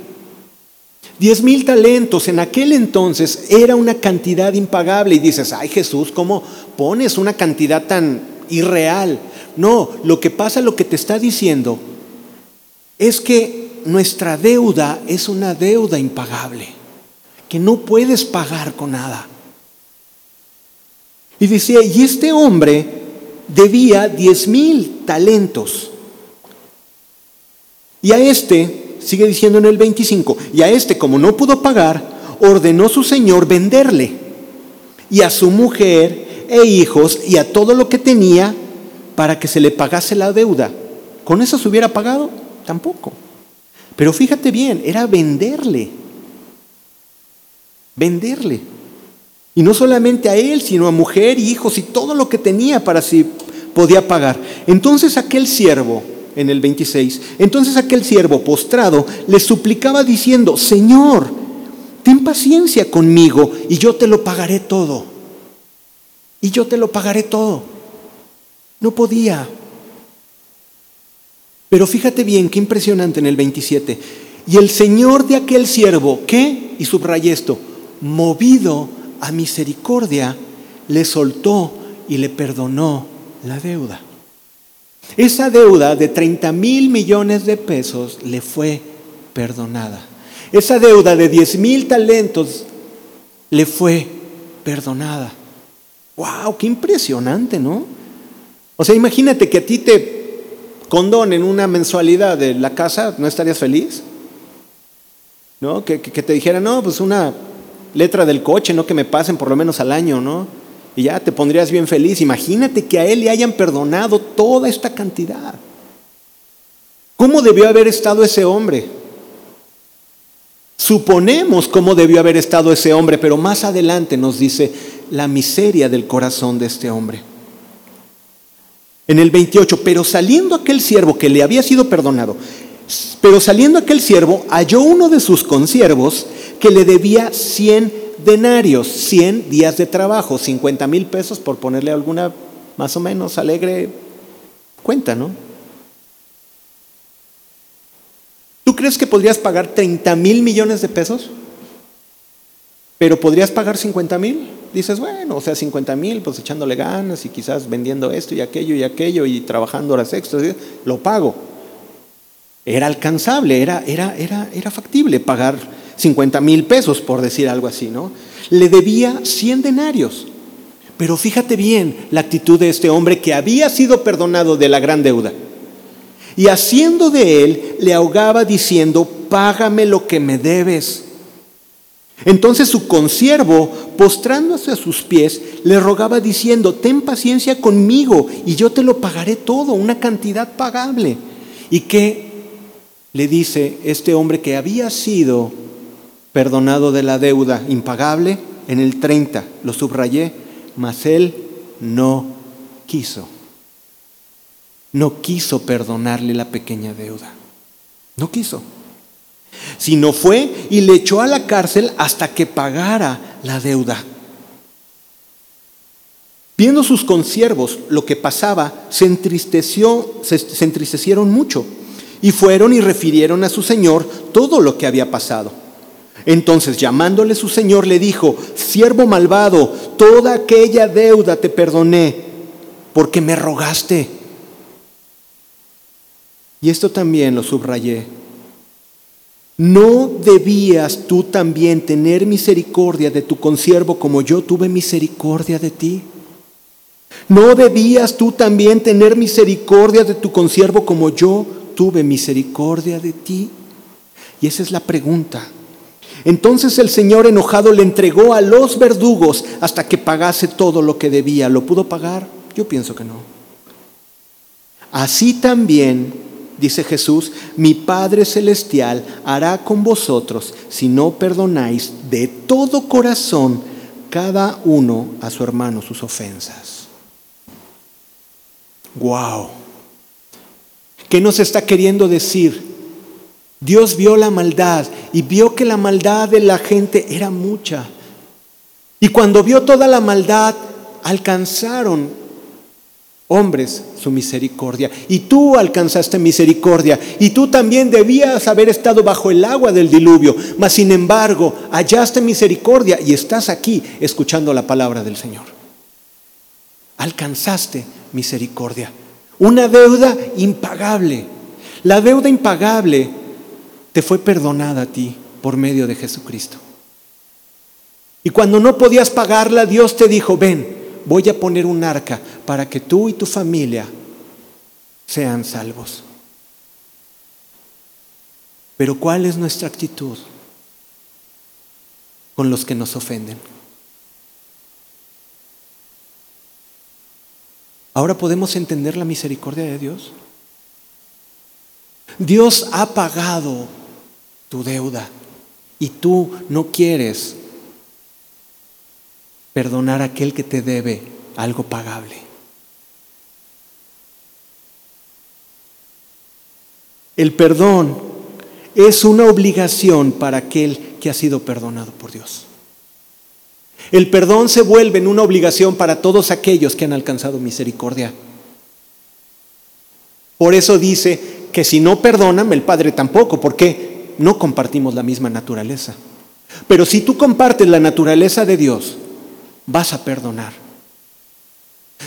Diez mil talentos en aquel entonces era una cantidad impagable y dices, ay Jesús, ¿cómo pones una cantidad tan irreal? No, lo que pasa, lo que te está diciendo, es que nuestra deuda es una deuda impagable, que no puedes pagar con nada. Y decía, y este hombre debía diez mil talentos. Y a este, sigue diciendo en el 25, y a este como no pudo pagar, ordenó su señor venderle, y a su mujer e hijos, y a todo lo que tenía, para que se le pagase la deuda. ¿Con eso se hubiera pagado? Tampoco. Pero fíjate bien, era venderle. Venderle. Y no solamente a él, sino a mujer, hijos y todo lo que tenía para si podía pagar. Entonces aquel siervo, en el 26, entonces aquel siervo postrado le suplicaba diciendo, Señor, ten paciencia conmigo y yo te lo pagaré todo. Y yo te lo pagaré todo. No podía. Pero fíjate bien, qué impresionante en el 27. Y el Señor de aquel siervo, ¿qué? Y subrayé esto, movido a misericordia, le soltó y le perdonó la deuda. Esa deuda de 30 mil millones de pesos le fue perdonada. Esa deuda de 10 mil talentos le fue perdonada. ¡Wow! ¡Qué impresionante, ¿no? O sea, imagínate que a ti te condonen una mensualidad de la casa, ¿no estarías feliz? ¿No? Que, te dijeran, no, pues una letra del coche, no que me pasen por lo menos al año, ¿no? Y ya te pondrías bien feliz. Imagínate que a él le hayan perdonado toda esta cantidad. ¿Cómo debió haber estado ese hombre? Suponemos cómo debió haber estado ese hombre, pero más adelante nos dice la miseria del corazón de este hombre. En el 28, pero saliendo aquel siervo que le había sido perdonado, pero saliendo aquel siervo halló uno de sus consiervos que le debía 100 denarios, 100 días de trabajo, 50 mil pesos por ponerle alguna más o menos alegre cuenta, ¿no? ¿Tú crees que podrías pagar 30 mil millones de pesos? Pero podrías pagar 50 mil? dices, bueno, o sea, 50 mil, pues echándole ganas y quizás vendiendo esto y aquello y aquello y trabajando horas extras, lo pago. Era alcanzable, era, era, era, era factible pagar 50 mil pesos, por decir algo así, ¿no? Le debía 100 denarios. Pero fíjate bien la actitud de este hombre que había sido perdonado de la gran deuda. Y haciendo de él, le ahogaba diciendo, págame lo que me debes. Entonces su consiervo, postrándose a sus pies, le rogaba diciendo, ten paciencia conmigo y yo te lo pagaré todo, una cantidad pagable. ¿Y qué le dice este hombre que había sido perdonado de la deuda impagable? En el 30, lo subrayé, mas él no quiso. No quiso perdonarle la pequeña deuda. No quiso sino fue y le echó a la cárcel hasta que pagara la deuda. Viendo sus consiervos lo que pasaba, se entristeció, se, se entristecieron mucho y fueron y refirieron a su señor todo lo que había pasado. Entonces, llamándole su señor, le dijo, siervo malvado, toda aquella deuda te perdoné, porque me rogaste. Y esto también lo subrayé. ¿No debías tú también tener misericordia de tu consiervo como yo tuve misericordia de ti? ¿No debías tú también tener misericordia de tu consiervo como yo tuve misericordia de ti? Y esa es la pregunta. Entonces el Señor enojado le entregó a los verdugos hasta que pagase todo lo que debía. ¿Lo pudo pagar? Yo pienso que no. Así también, dice Jesús, mi Padre Celestial hará con vosotros si no perdonáis de todo corazón cada uno a su hermano sus ofensas. Wow. ¿Qué nos está queriendo decir? Dios vio la maldad y vio que la maldad de la gente era mucha. Y cuando vio toda la maldad, alcanzaron hombres su misericordia. Y tú alcanzaste misericordia. Y tú también debías haber estado bajo el agua del diluvio. Mas sin embargo, hallaste misericordia y estás aquí escuchando la palabra del Señor. Alcanzaste misericordia. Una deuda impagable. La deuda impagable te fue perdonada a ti por medio de Jesucristo. Y cuando no podías pagarla, Dios te dijo, ven, voy a poner un arca para que tú y tu familia sean salvos. Pero ¿cuál es nuestra actitud con los que nos ofenden? Ahora podemos entender la misericordia de Dios. Dios ha pagado tu deuda y tú no quieres perdonar a aquel que te debe algo pagable. El perdón es una obligación para aquel que ha sido perdonado por Dios. El perdón se vuelve en una obligación para todos aquellos que han alcanzado misericordia. Por eso dice que si no perdonan, el Padre tampoco. ¿Por qué? No compartimos la misma naturaleza. Pero si tú compartes la naturaleza de Dios, vas a perdonar.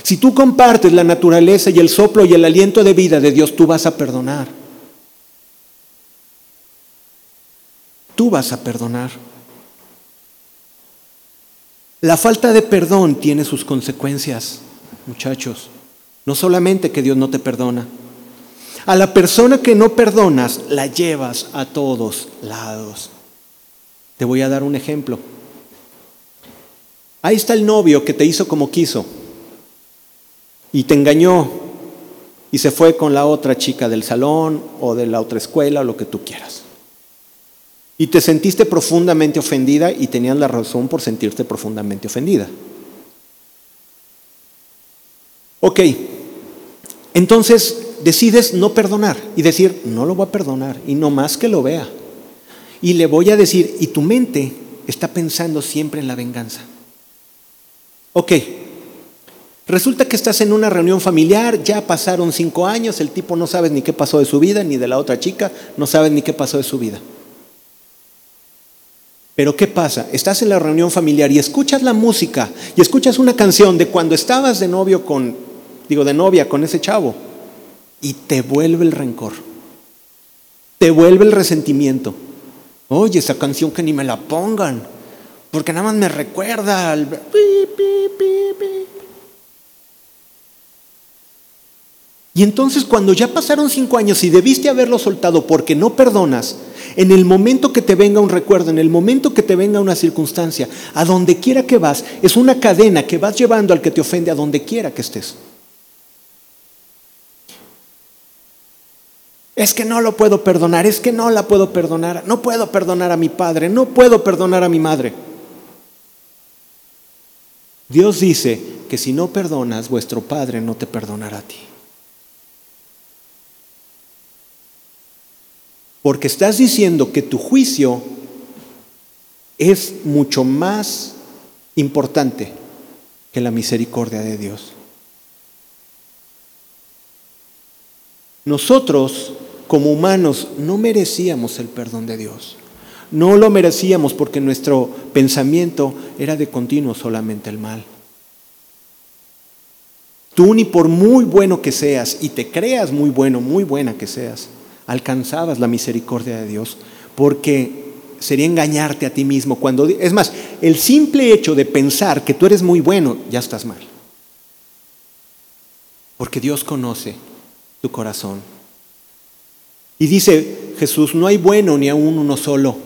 Si tú compartes la naturaleza y el soplo y el aliento de vida de Dios, tú vas a perdonar. Tú vas a perdonar. La falta de perdón tiene sus consecuencias, muchachos. No solamente que Dios no te perdona, a la persona que no perdonas, la llevas a todos lados. Te voy a dar un ejemplo. Ahí está el novio que te hizo como quiso y te engañó y se fue con la otra chica del salón o de la otra escuela o lo que tú quieras. Y te sentiste profundamente ofendida y tenías la razón por sentirte profundamente ofendida. Ok, entonces decides no perdonar y decir, no lo voy a perdonar y no más que lo vea. Y le voy a decir, y tu mente está pensando siempre en la venganza. Ok, resulta que estás en una reunión familiar, ya pasaron cinco años, el tipo no sabe ni qué pasó de su vida, ni de la otra chica, no sabe ni qué pasó de su vida. Pero ¿qué pasa? Estás en la reunión familiar y escuchas la música y escuchas una canción de cuando estabas de novio con, digo, de novia con ese chavo y te vuelve el rencor, te vuelve el resentimiento. Oye, esa canción que ni me la pongan, porque nada más me recuerda al... Y entonces cuando ya pasaron cinco años y debiste haberlo soltado porque no perdonas, en el momento que te venga un recuerdo, en el momento que te venga una circunstancia, a donde quiera que vas, es una cadena que vas llevando al que te ofende a donde quiera que estés. Es que no lo puedo perdonar, es que no la puedo perdonar, no puedo perdonar a mi padre, no puedo perdonar a mi madre. Dios dice que si no perdonas, vuestro Padre no te perdonará a ti. Porque estás diciendo que tu juicio es mucho más importante que la misericordia de Dios. Nosotros como humanos no merecíamos el perdón de Dios. No lo merecíamos porque nuestro pensamiento era de continuo solamente el mal. Tú ni por muy bueno que seas y te creas muy bueno, muy buena que seas, alcanzabas la misericordia de Dios porque sería engañarte a ti mismo cuando es más, el simple hecho de pensar que tú eres muy bueno, ya estás mal. Porque Dios conoce tu corazón Y dice Jesús, no hay bueno ni aún uno solo.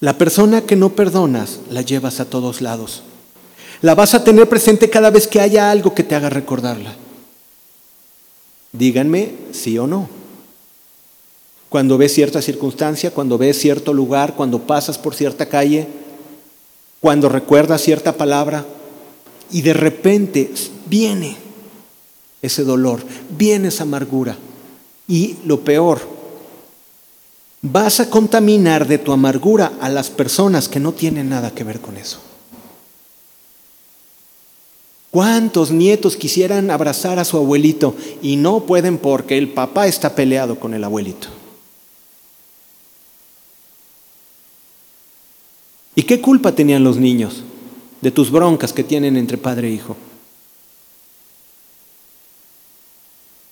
La persona que no perdonas la llevas a todos lados. La vas a tener presente cada vez que haya algo que te haga recordarla. Díganme sí o no. Cuando ves cierta circunstancia, cuando ves cierto lugar, cuando pasas por cierta calle, cuando recuerdas cierta palabra y de repente viene ese dolor, viene esa amargura. Y lo peor, vas a contaminar de tu amargura a las personas que no tienen nada que ver con eso. ¿Cuántos nietos quisieran abrazar a su abuelito y no pueden porque el papá está peleado con el abuelito? ¿Y qué culpa tenían los niños de tus broncas que tienen entre padre e hijo?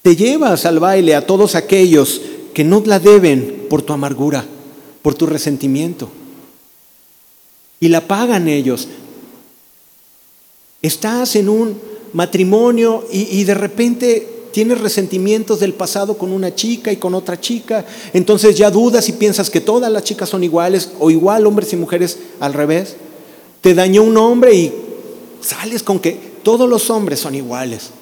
Te llevas al baile a todos aquellos que no la deben por tu amargura, por tu resentimiento. Y la pagan ellos. Estás en un matrimonio y, y de repente tienes resentimientos del pasado con una chica y con otra chica, entonces ya dudas y piensas que todas las chicas son iguales o igual hombres y mujeres al revés. Te dañó un hombre y sales con que todos los hombres son iguales.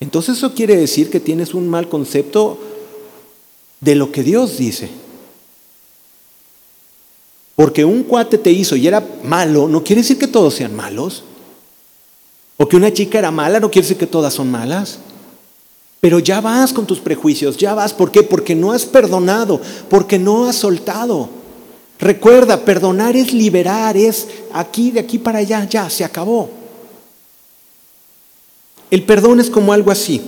Entonces eso quiere decir que tienes un mal concepto de lo que Dios dice. Porque un cuate te hizo y era malo, no quiere decir que todos sean malos. O que una chica era mala, no quiere decir que todas son malas. Pero ya vas con tus prejuicios, ya vas. ¿Por qué? Porque no has perdonado, porque no has soltado. Recuerda, perdonar es liberar, es aquí, de aquí para allá, ya, se acabó. El perdón es como algo así.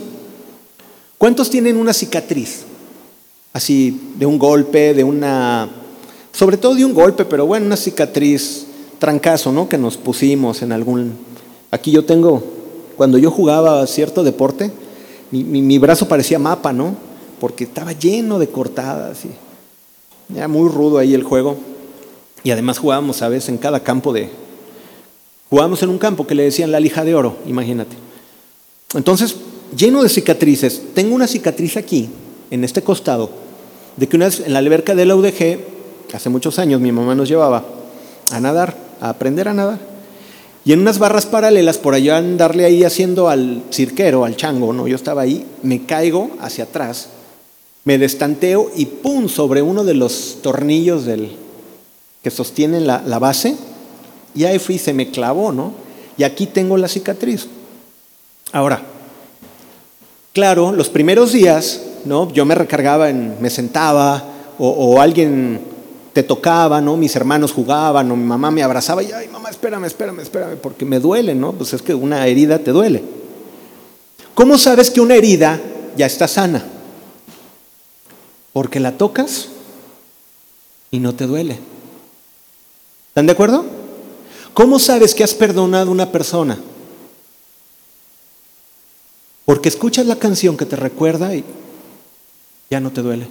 ¿Cuántos tienen una cicatriz? Así, de un golpe, de una... Sobre todo de un golpe, pero bueno, una cicatriz, trancazo, ¿no? Que nos pusimos en algún Aquí yo tengo, cuando yo jugaba cierto deporte, mi, brazo parecía mapa, ¿no? Porque estaba lleno de cortadas. Y era muy rudo ahí el juego. Y además jugábamos, ¿sabes? En cada campo de... Jugábamos en un campo que le decían la lija de oro, imagínate. Entonces, lleno de cicatrices. Tengo una cicatriz aquí, en este costado, de que una vez en la alberca de la UDG, hace muchos años, mi mamá nos llevaba a nadar, a aprender a nadar. Y en unas barras paralelas, por allá andarle ahí haciendo al cirquero, al chango, ¿no? Yo estaba ahí, me caigo hacia atrás, me destanteo y ¡pum! sobre uno de los tornillos del, que sostienen la, base, y ahí fui, se me clavó, ¿no? Y aquí tengo la cicatriz. Ahora, claro, los primeros días, ¿no? Yo me recargaba, me sentaba, o, o alguien te tocaba, ¿no? Mis hermanos jugaban, o mi mamá me abrazaba y, ay, mamá, espérame, espérame, espérame, porque me duele, ¿no? Pues es que una herida te duele. ¿Cómo sabes que una herida ya está sana? Porque la tocas y no te duele. ¿Están de acuerdo? ¿Cómo sabes que has perdonado a una persona? Porque escuchas la canción que te recuerda y ya no te duele.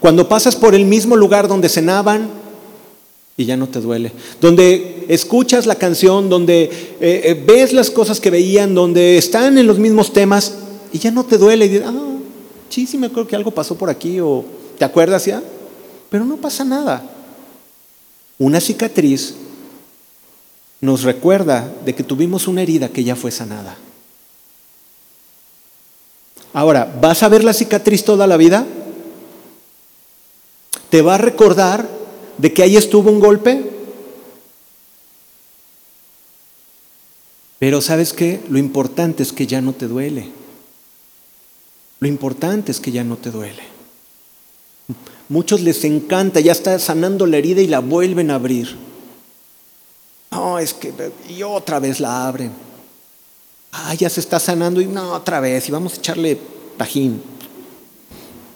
Cuando pasas por el mismo lugar donde cenaban y ya no te duele, donde escuchas la canción, donde eh, eh, ves las cosas que veían, donde están en los mismos temas y ya no te duele y ah, sí, sí me acuerdo que algo pasó por aquí o te acuerdas ya, pero no pasa nada. Una cicatriz nos recuerda de que tuvimos una herida que ya fue sanada. Ahora, ¿vas a ver la cicatriz toda la vida? ¿Te va a recordar de que ahí estuvo un golpe? Pero sabes qué? Lo importante es que ya no te duele. Lo importante es que ya no te duele. Muchos les encanta, ya está sanando la herida y la vuelven a abrir. No, es que y otra vez la abren. Ah, ya se está sanando y no, otra vez, y vamos a echarle tajín.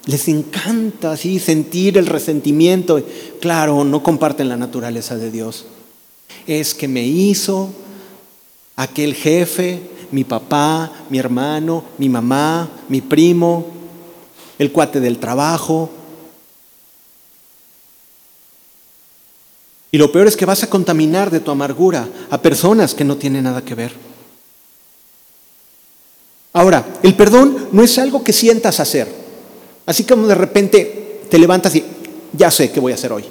Les encanta así sentir el resentimiento. Claro, no comparten la naturaleza de Dios. Es que me hizo aquel jefe, mi papá, mi hermano, mi mamá, mi primo, el cuate del trabajo. Y lo peor es que vas a contaminar de tu amargura a personas que no tienen nada que ver. Ahora, el perdón no es algo que sientas hacer. Así como de repente te levantas y ya sé qué voy a hacer hoy.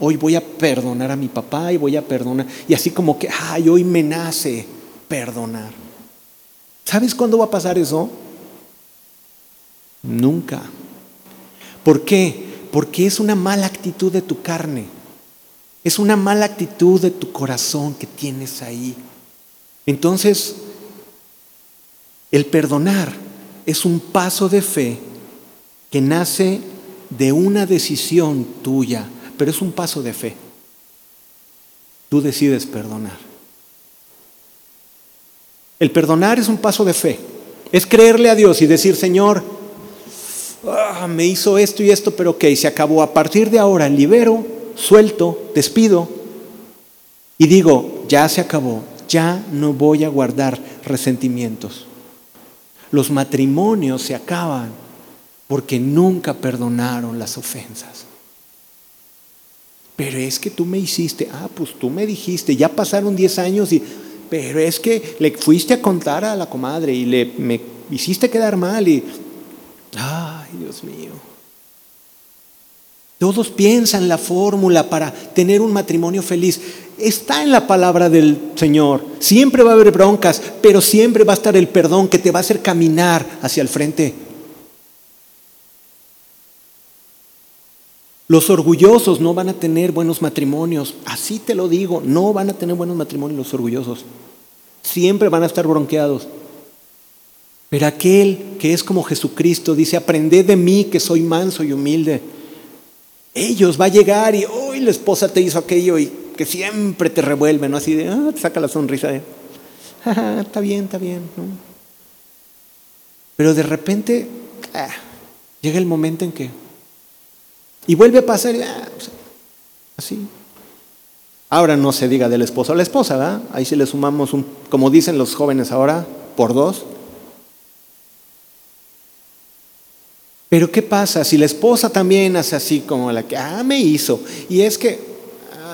Hoy voy a perdonar a mi papá y voy a perdonar. Y así como que, ay, hoy me nace perdonar. ¿Sabes cuándo va a pasar eso? Nunca. ¿Por qué? Porque es una mala actitud de tu carne. Es una mala actitud de tu corazón que tienes ahí. Entonces, el perdonar es un paso de fe que nace de una decisión tuya, pero es un paso de fe. Tú decides perdonar. El perdonar es un paso de fe. Es creerle a Dios y decir, Señor, ah, me hizo esto y esto, pero ok, se acabó. A partir de ahora libero, suelto, despido y digo, ya se acabó, ya no voy a guardar resentimientos. Los matrimonios se acaban porque nunca perdonaron las ofensas. Pero es que tú me hiciste, ah, pues tú me dijiste, ya pasaron 10 años y, pero es que le fuiste a contar a la comadre y le me hiciste quedar mal y, ay, Dios mío. Todos piensan la fórmula para tener un matrimonio feliz está en la palabra del Señor. Siempre va a haber broncas, pero siempre va a estar el perdón que te va a hacer caminar hacia el frente. Los orgullosos no van a tener buenos matrimonios, así te lo digo, no van a tener buenos matrimonios los orgullosos. Siempre van a estar bronqueados. Pero aquel que es como Jesucristo dice, aprended de mí que soy manso y humilde. Ellos va a llegar y hoy la esposa te hizo aquello y que siempre te revuelve, ¿no? Así de, ah, te saca la sonrisa de, está bien, está bien, Pero de repente ah, llega el momento en que, y vuelve a pasar, ah, así. Ahora no se diga del esposo a la esposa, ¿verdad? Ahí sí le sumamos un, como dicen los jóvenes ahora, por dos. Pero ¿qué pasa si la esposa también hace así como la que, ah, me hizo? Y es que,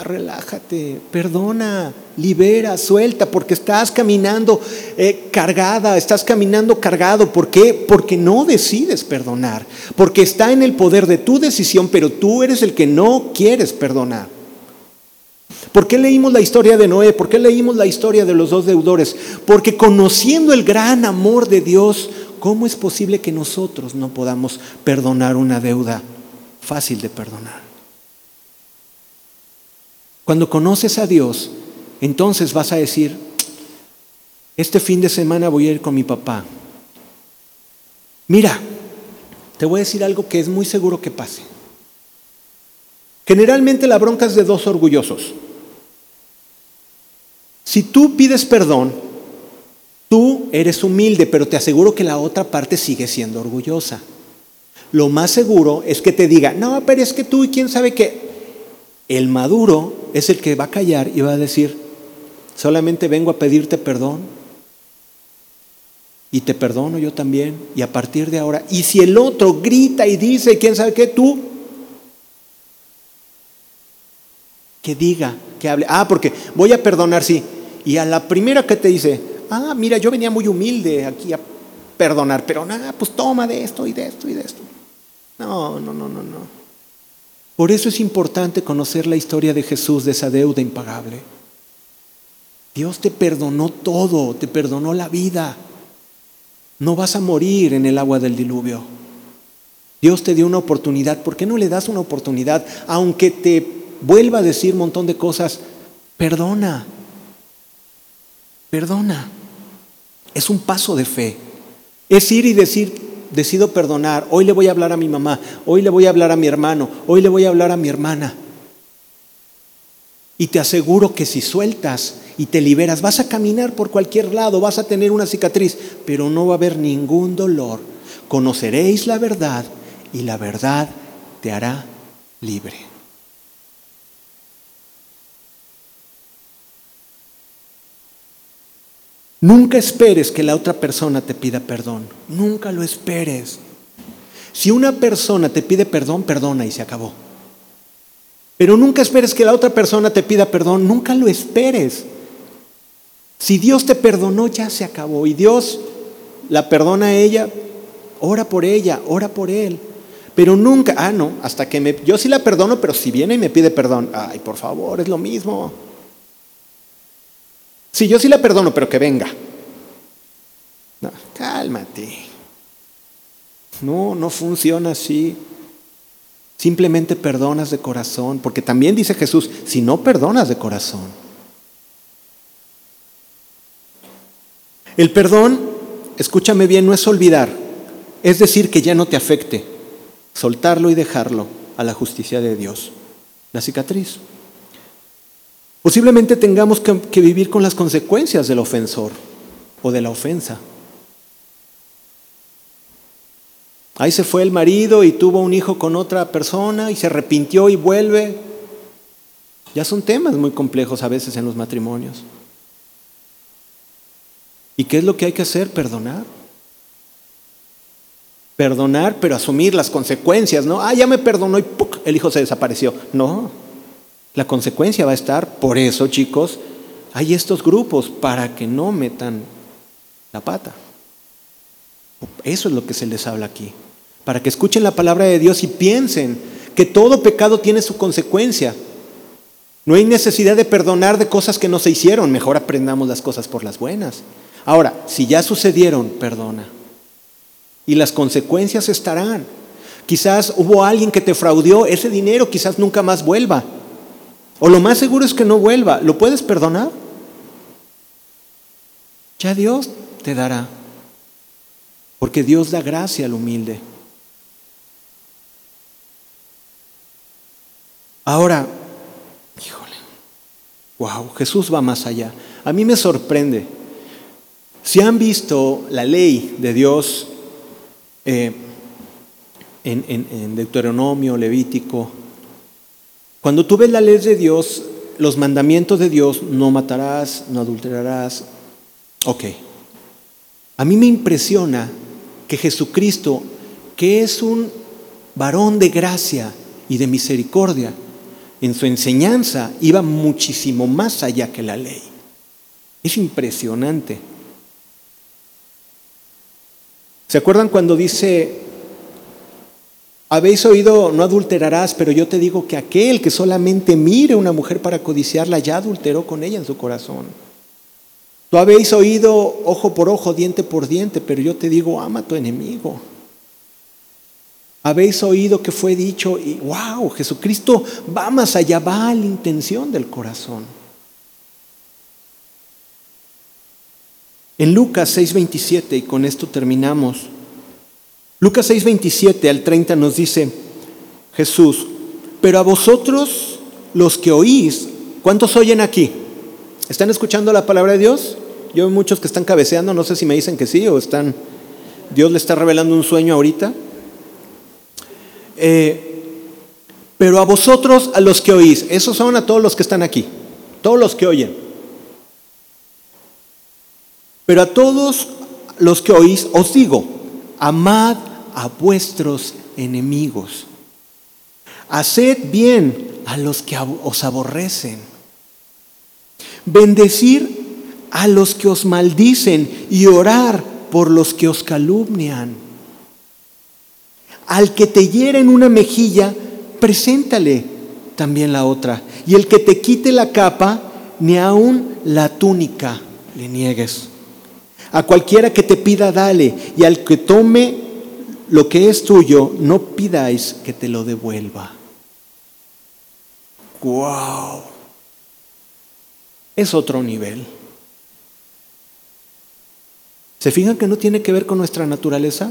relájate, perdona, libera, suelta, porque estás caminando eh, cargada, estás caminando cargado. ¿Por qué? Porque no decides perdonar, porque está en el poder de tu decisión, pero tú eres el que no quieres perdonar. ¿Por qué leímos la historia de Noé? ¿Por qué leímos la historia de los dos deudores? Porque conociendo el gran amor de Dios, ¿cómo es posible que nosotros no podamos perdonar una deuda fácil de perdonar? Cuando conoces a Dios, entonces vas a decir, este fin de semana voy a ir con mi papá. Mira, te voy a decir algo que es muy seguro que pase. Generalmente la bronca es de dos orgullosos. Si tú pides perdón, tú eres humilde, pero te aseguro que la otra parte sigue siendo orgullosa. Lo más seguro es que te diga, no, pero es que tú y quién sabe qué. El maduro es el que va a callar y va a decir, solamente vengo a pedirte perdón y te perdono yo también y a partir de ahora, y si el otro grita y dice, quién sabe qué, tú, que diga, que hable, ah, porque voy a perdonar, sí, y a la primera que te dice, ah, mira, yo venía muy humilde aquí a perdonar, pero nada, pues toma de esto y de esto y de esto. No, no, no, no, no. Por eso es importante conocer la historia de Jesús, de esa deuda impagable. Dios te perdonó todo, te perdonó la vida. No vas a morir en el agua del diluvio. Dios te dio una oportunidad. ¿Por qué no le das una oportunidad? Aunque te vuelva a decir un montón de cosas, perdona. Perdona. Es un paso de fe. Es ir y decir, decido perdonar, hoy le voy a hablar a mi mamá, hoy le voy a hablar a mi hermano, hoy le voy a hablar a mi hermana. Y te aseguro que si sueltas y te liberas, vas a caminar por cualquier lado, vas a tener una cicatriz, pero no va a haber ningún dolor. Conoceréis la verdad y la verdad te hará libre. Nunca esperes que la otra persona te pida perdón. Nunca lo esperes. Si una persona te pide perdón, perdona y se acabó. Pero nunca esperes que la otra persona te pida perdón, nunca lo esperes. Si Dios te perdonó, ya se acabó. Y Dios la perdona a ella, ora por ella, ora por él. Pero nunca, ah, no, hasta que me, yo sí la perdono, pero si viene y me pide perdón, ay, por favor, es lo mismo. Sí, yo sí la perdono, pero que venga. No, cálmate. No, no funciona así. Simplemente perdonas de corazón, porque también dice Jesús, si no perdonas de corazón. El perdón, escúchame bien, no es olvidar, es decir, que ya no te afecte, soltarlo y dejarlo a la justicia de Dios. La cicatriz. Posiblemente tengamos que, vivir con las consecuencias del ofensor o de la ofensa. Ahí se fue el marido y tuvo un hijo con otra persona y se arrepintió y vuelve. Ya son temas muy complejos a veces en los matrimonios. ¿Y qué es lo que hay que hacer? Perdonar. Perdonar, pero asumir las consecuencias, ¿no? Ah, ya me perdonó y ¡puc! el hijo se desapareció. No, la consecuencia va a estar. Por eso, chicos, hay estos grupos para que no metan la pata. Eso es lo que se les habla aquí para que escuchen la palabra de Dios y piensen que todo pecado tiene su consecuencia. No hay necesidad de perdonar de cosas que no se hicieron, mejor aprendamos las cosas por las buenas. Ahora, si ya sucedieron, perdona. Y las consecuencias estarán. Quizás hubo alguien que te fraudió, ese dinero quizás nunca más vuelva. O lo más seguro es que no vuelva. ¿Lo puedes perdonar? Ya Dios te dará. Porque Dios da gracia al humilde. Ahora, híjole, wow, Jesús va más allá. A mí me sorprende. Si han visto la ley de Dios eh, en, en Deuteronomio, Levítico, cuando tú ves la ley de Dios, los mandamientos de Dios, no matarás, no adulterarás, ok. A mí me impresiona que Jesucristo, que es un varón de gracia y de misericordia, en su enseñanza iba muchísimo más allá que la ley. Es impresionante. ¿Se acuerdan cuando dice, habéis oído, no adulterarás, pero yo te digo que aquel que solamente mire a una mujer para codiciarla ya adulteró con ella en su corazón? Tú habéis oído ojo por ojo, diente por diente, pero yo te digo, ama a tu enemigo. Habéis oído que fue dicho y wow, Jesucristo va más allá, va a la intención del corazón. En Lucas 6:27, y con esto terminamos, Lucas 6:27 al 30 nos dice Jesús, pero a vosotros los que oís, ¿cuántos oyen aquí? ¿Están escuchando la palabra de Dios? Yo veo muchos que están cabeceando, no sé si me dicen que sí o están, Dios le está revelando un sueño ahorita. Eh, pero a vosotros, a los que oís, esos son a todos los que están aquí, todos los que oyen. Pero a todos los que oís os digo, amad a vuestros enemigos, haced bien a los que os aborrecen, bendecir a los que os maldicen y orar por los que os calumnian. Al que te hiere en una mejilla, preséntale también la otra. Y el que te quite la capa, ni aun la túnica le niegues. A cualquiera que te pida, dale. Y al que tome lo que es tuyo, no pidáis que te lo devuelva. ¡Wow! Es otro nivel. ¿Se fijan que no tiene que ver con nuestra naturaleza?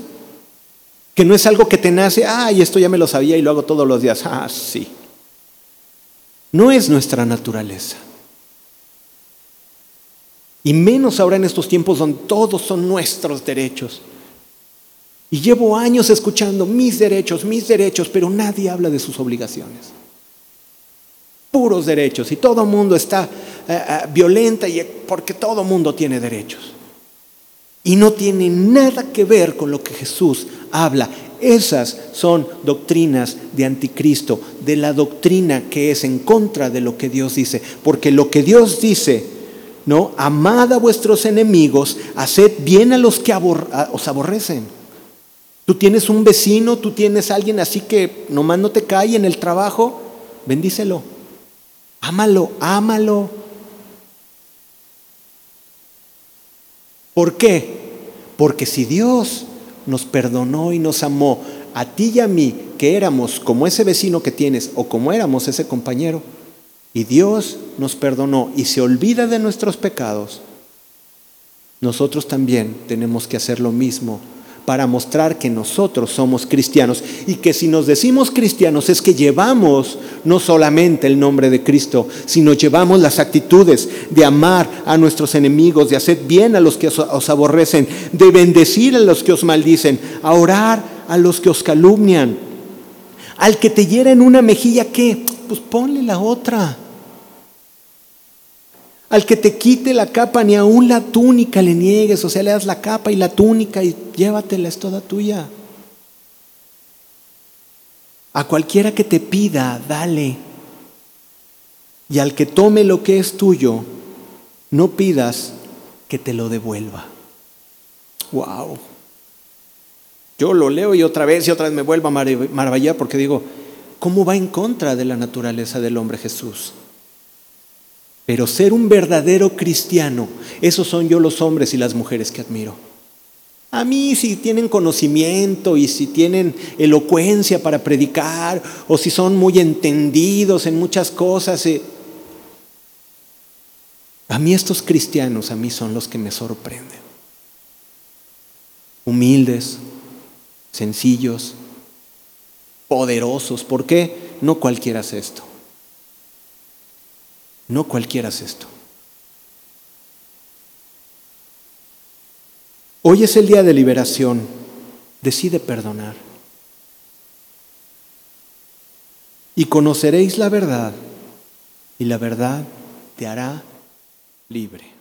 Que no es algo que te nace, ay, esto ya me lo sabía y lo hago todos los días. Ah, sí. No es nuestra naturaleza. Y menos ahora en estos tiempos donde todos son nuestros derechos. Y llevo años escuchando mis derechos, mis derechos, pero nadie habla de sus obligaciones. Puros derechos. Y todo el mundo está eh, eh, violenta y, porque todo el mundo tiene derechos. Y no tiene nada que ver con lo que Jesús habla. Esas son doctrinas de anticristo, de la doctrina que es en contra de lo que Dios dice. Porque lo que Dios dice, ¿no? Amad a vuestros enemigos, haced bien a los que os aborrecen. Tú tienes un vecino, tú tienes alguien así que nomás no te cae en el trabajo, bendícelo. Ámalo, ámalo. ¿Por qué? Porque si Dios nos perdonó y nos amó a ti y a mí, que éramos como ese vecino que tienes o como éramos ese compañero, y Dios nos perdonó y se olvida de nuestros pecados, nosotros también tenemos que hacer lo mismo para mostrar que nosotros somos cristianos y que si nos decimos cristianos es que llevamos no solamente el nombre de Cristo, sino llevamos las actitudes de amar a nuestros enemigos, de hacer bien a los que os, aborrecen, de bendecir a los que os maldicen, a orar a los que os calumnian. Al que te hiera en una mejilla, ¿qué? Pues ponle la otra. Al que te quite la capa, ni aún la túnica le niegues, o sea, le das la capa y la túnica y llévatela, es toda tuya. A cualquiera que te pida, dale. Y al que tome lo que es tuyo, no pidas que te lo devuelva. Wow. Yo lo leo y otra vez y otra vez me vuelvo a maravillar porque digo, ¿cómo va en contra de la naturaleza del hombre Jesús? Pero ser un verdadero cristiano, esos son yo los hombres y las mujeres que admiro. A mí si tienen conocimiento y si tienen elocuencia para predicar o si son muy entendidos en muchas cosas, eh, a mí estos cristianos, a mí son los que me sorprenden. Humildes, sencillos, poderosos. ¿Por qué? No cualquiera hace esto. No cualquiera hace esto. Hoy es el día de liberación. Decide perdonar. Y conoceréis la verdad y la verdad te hará libre.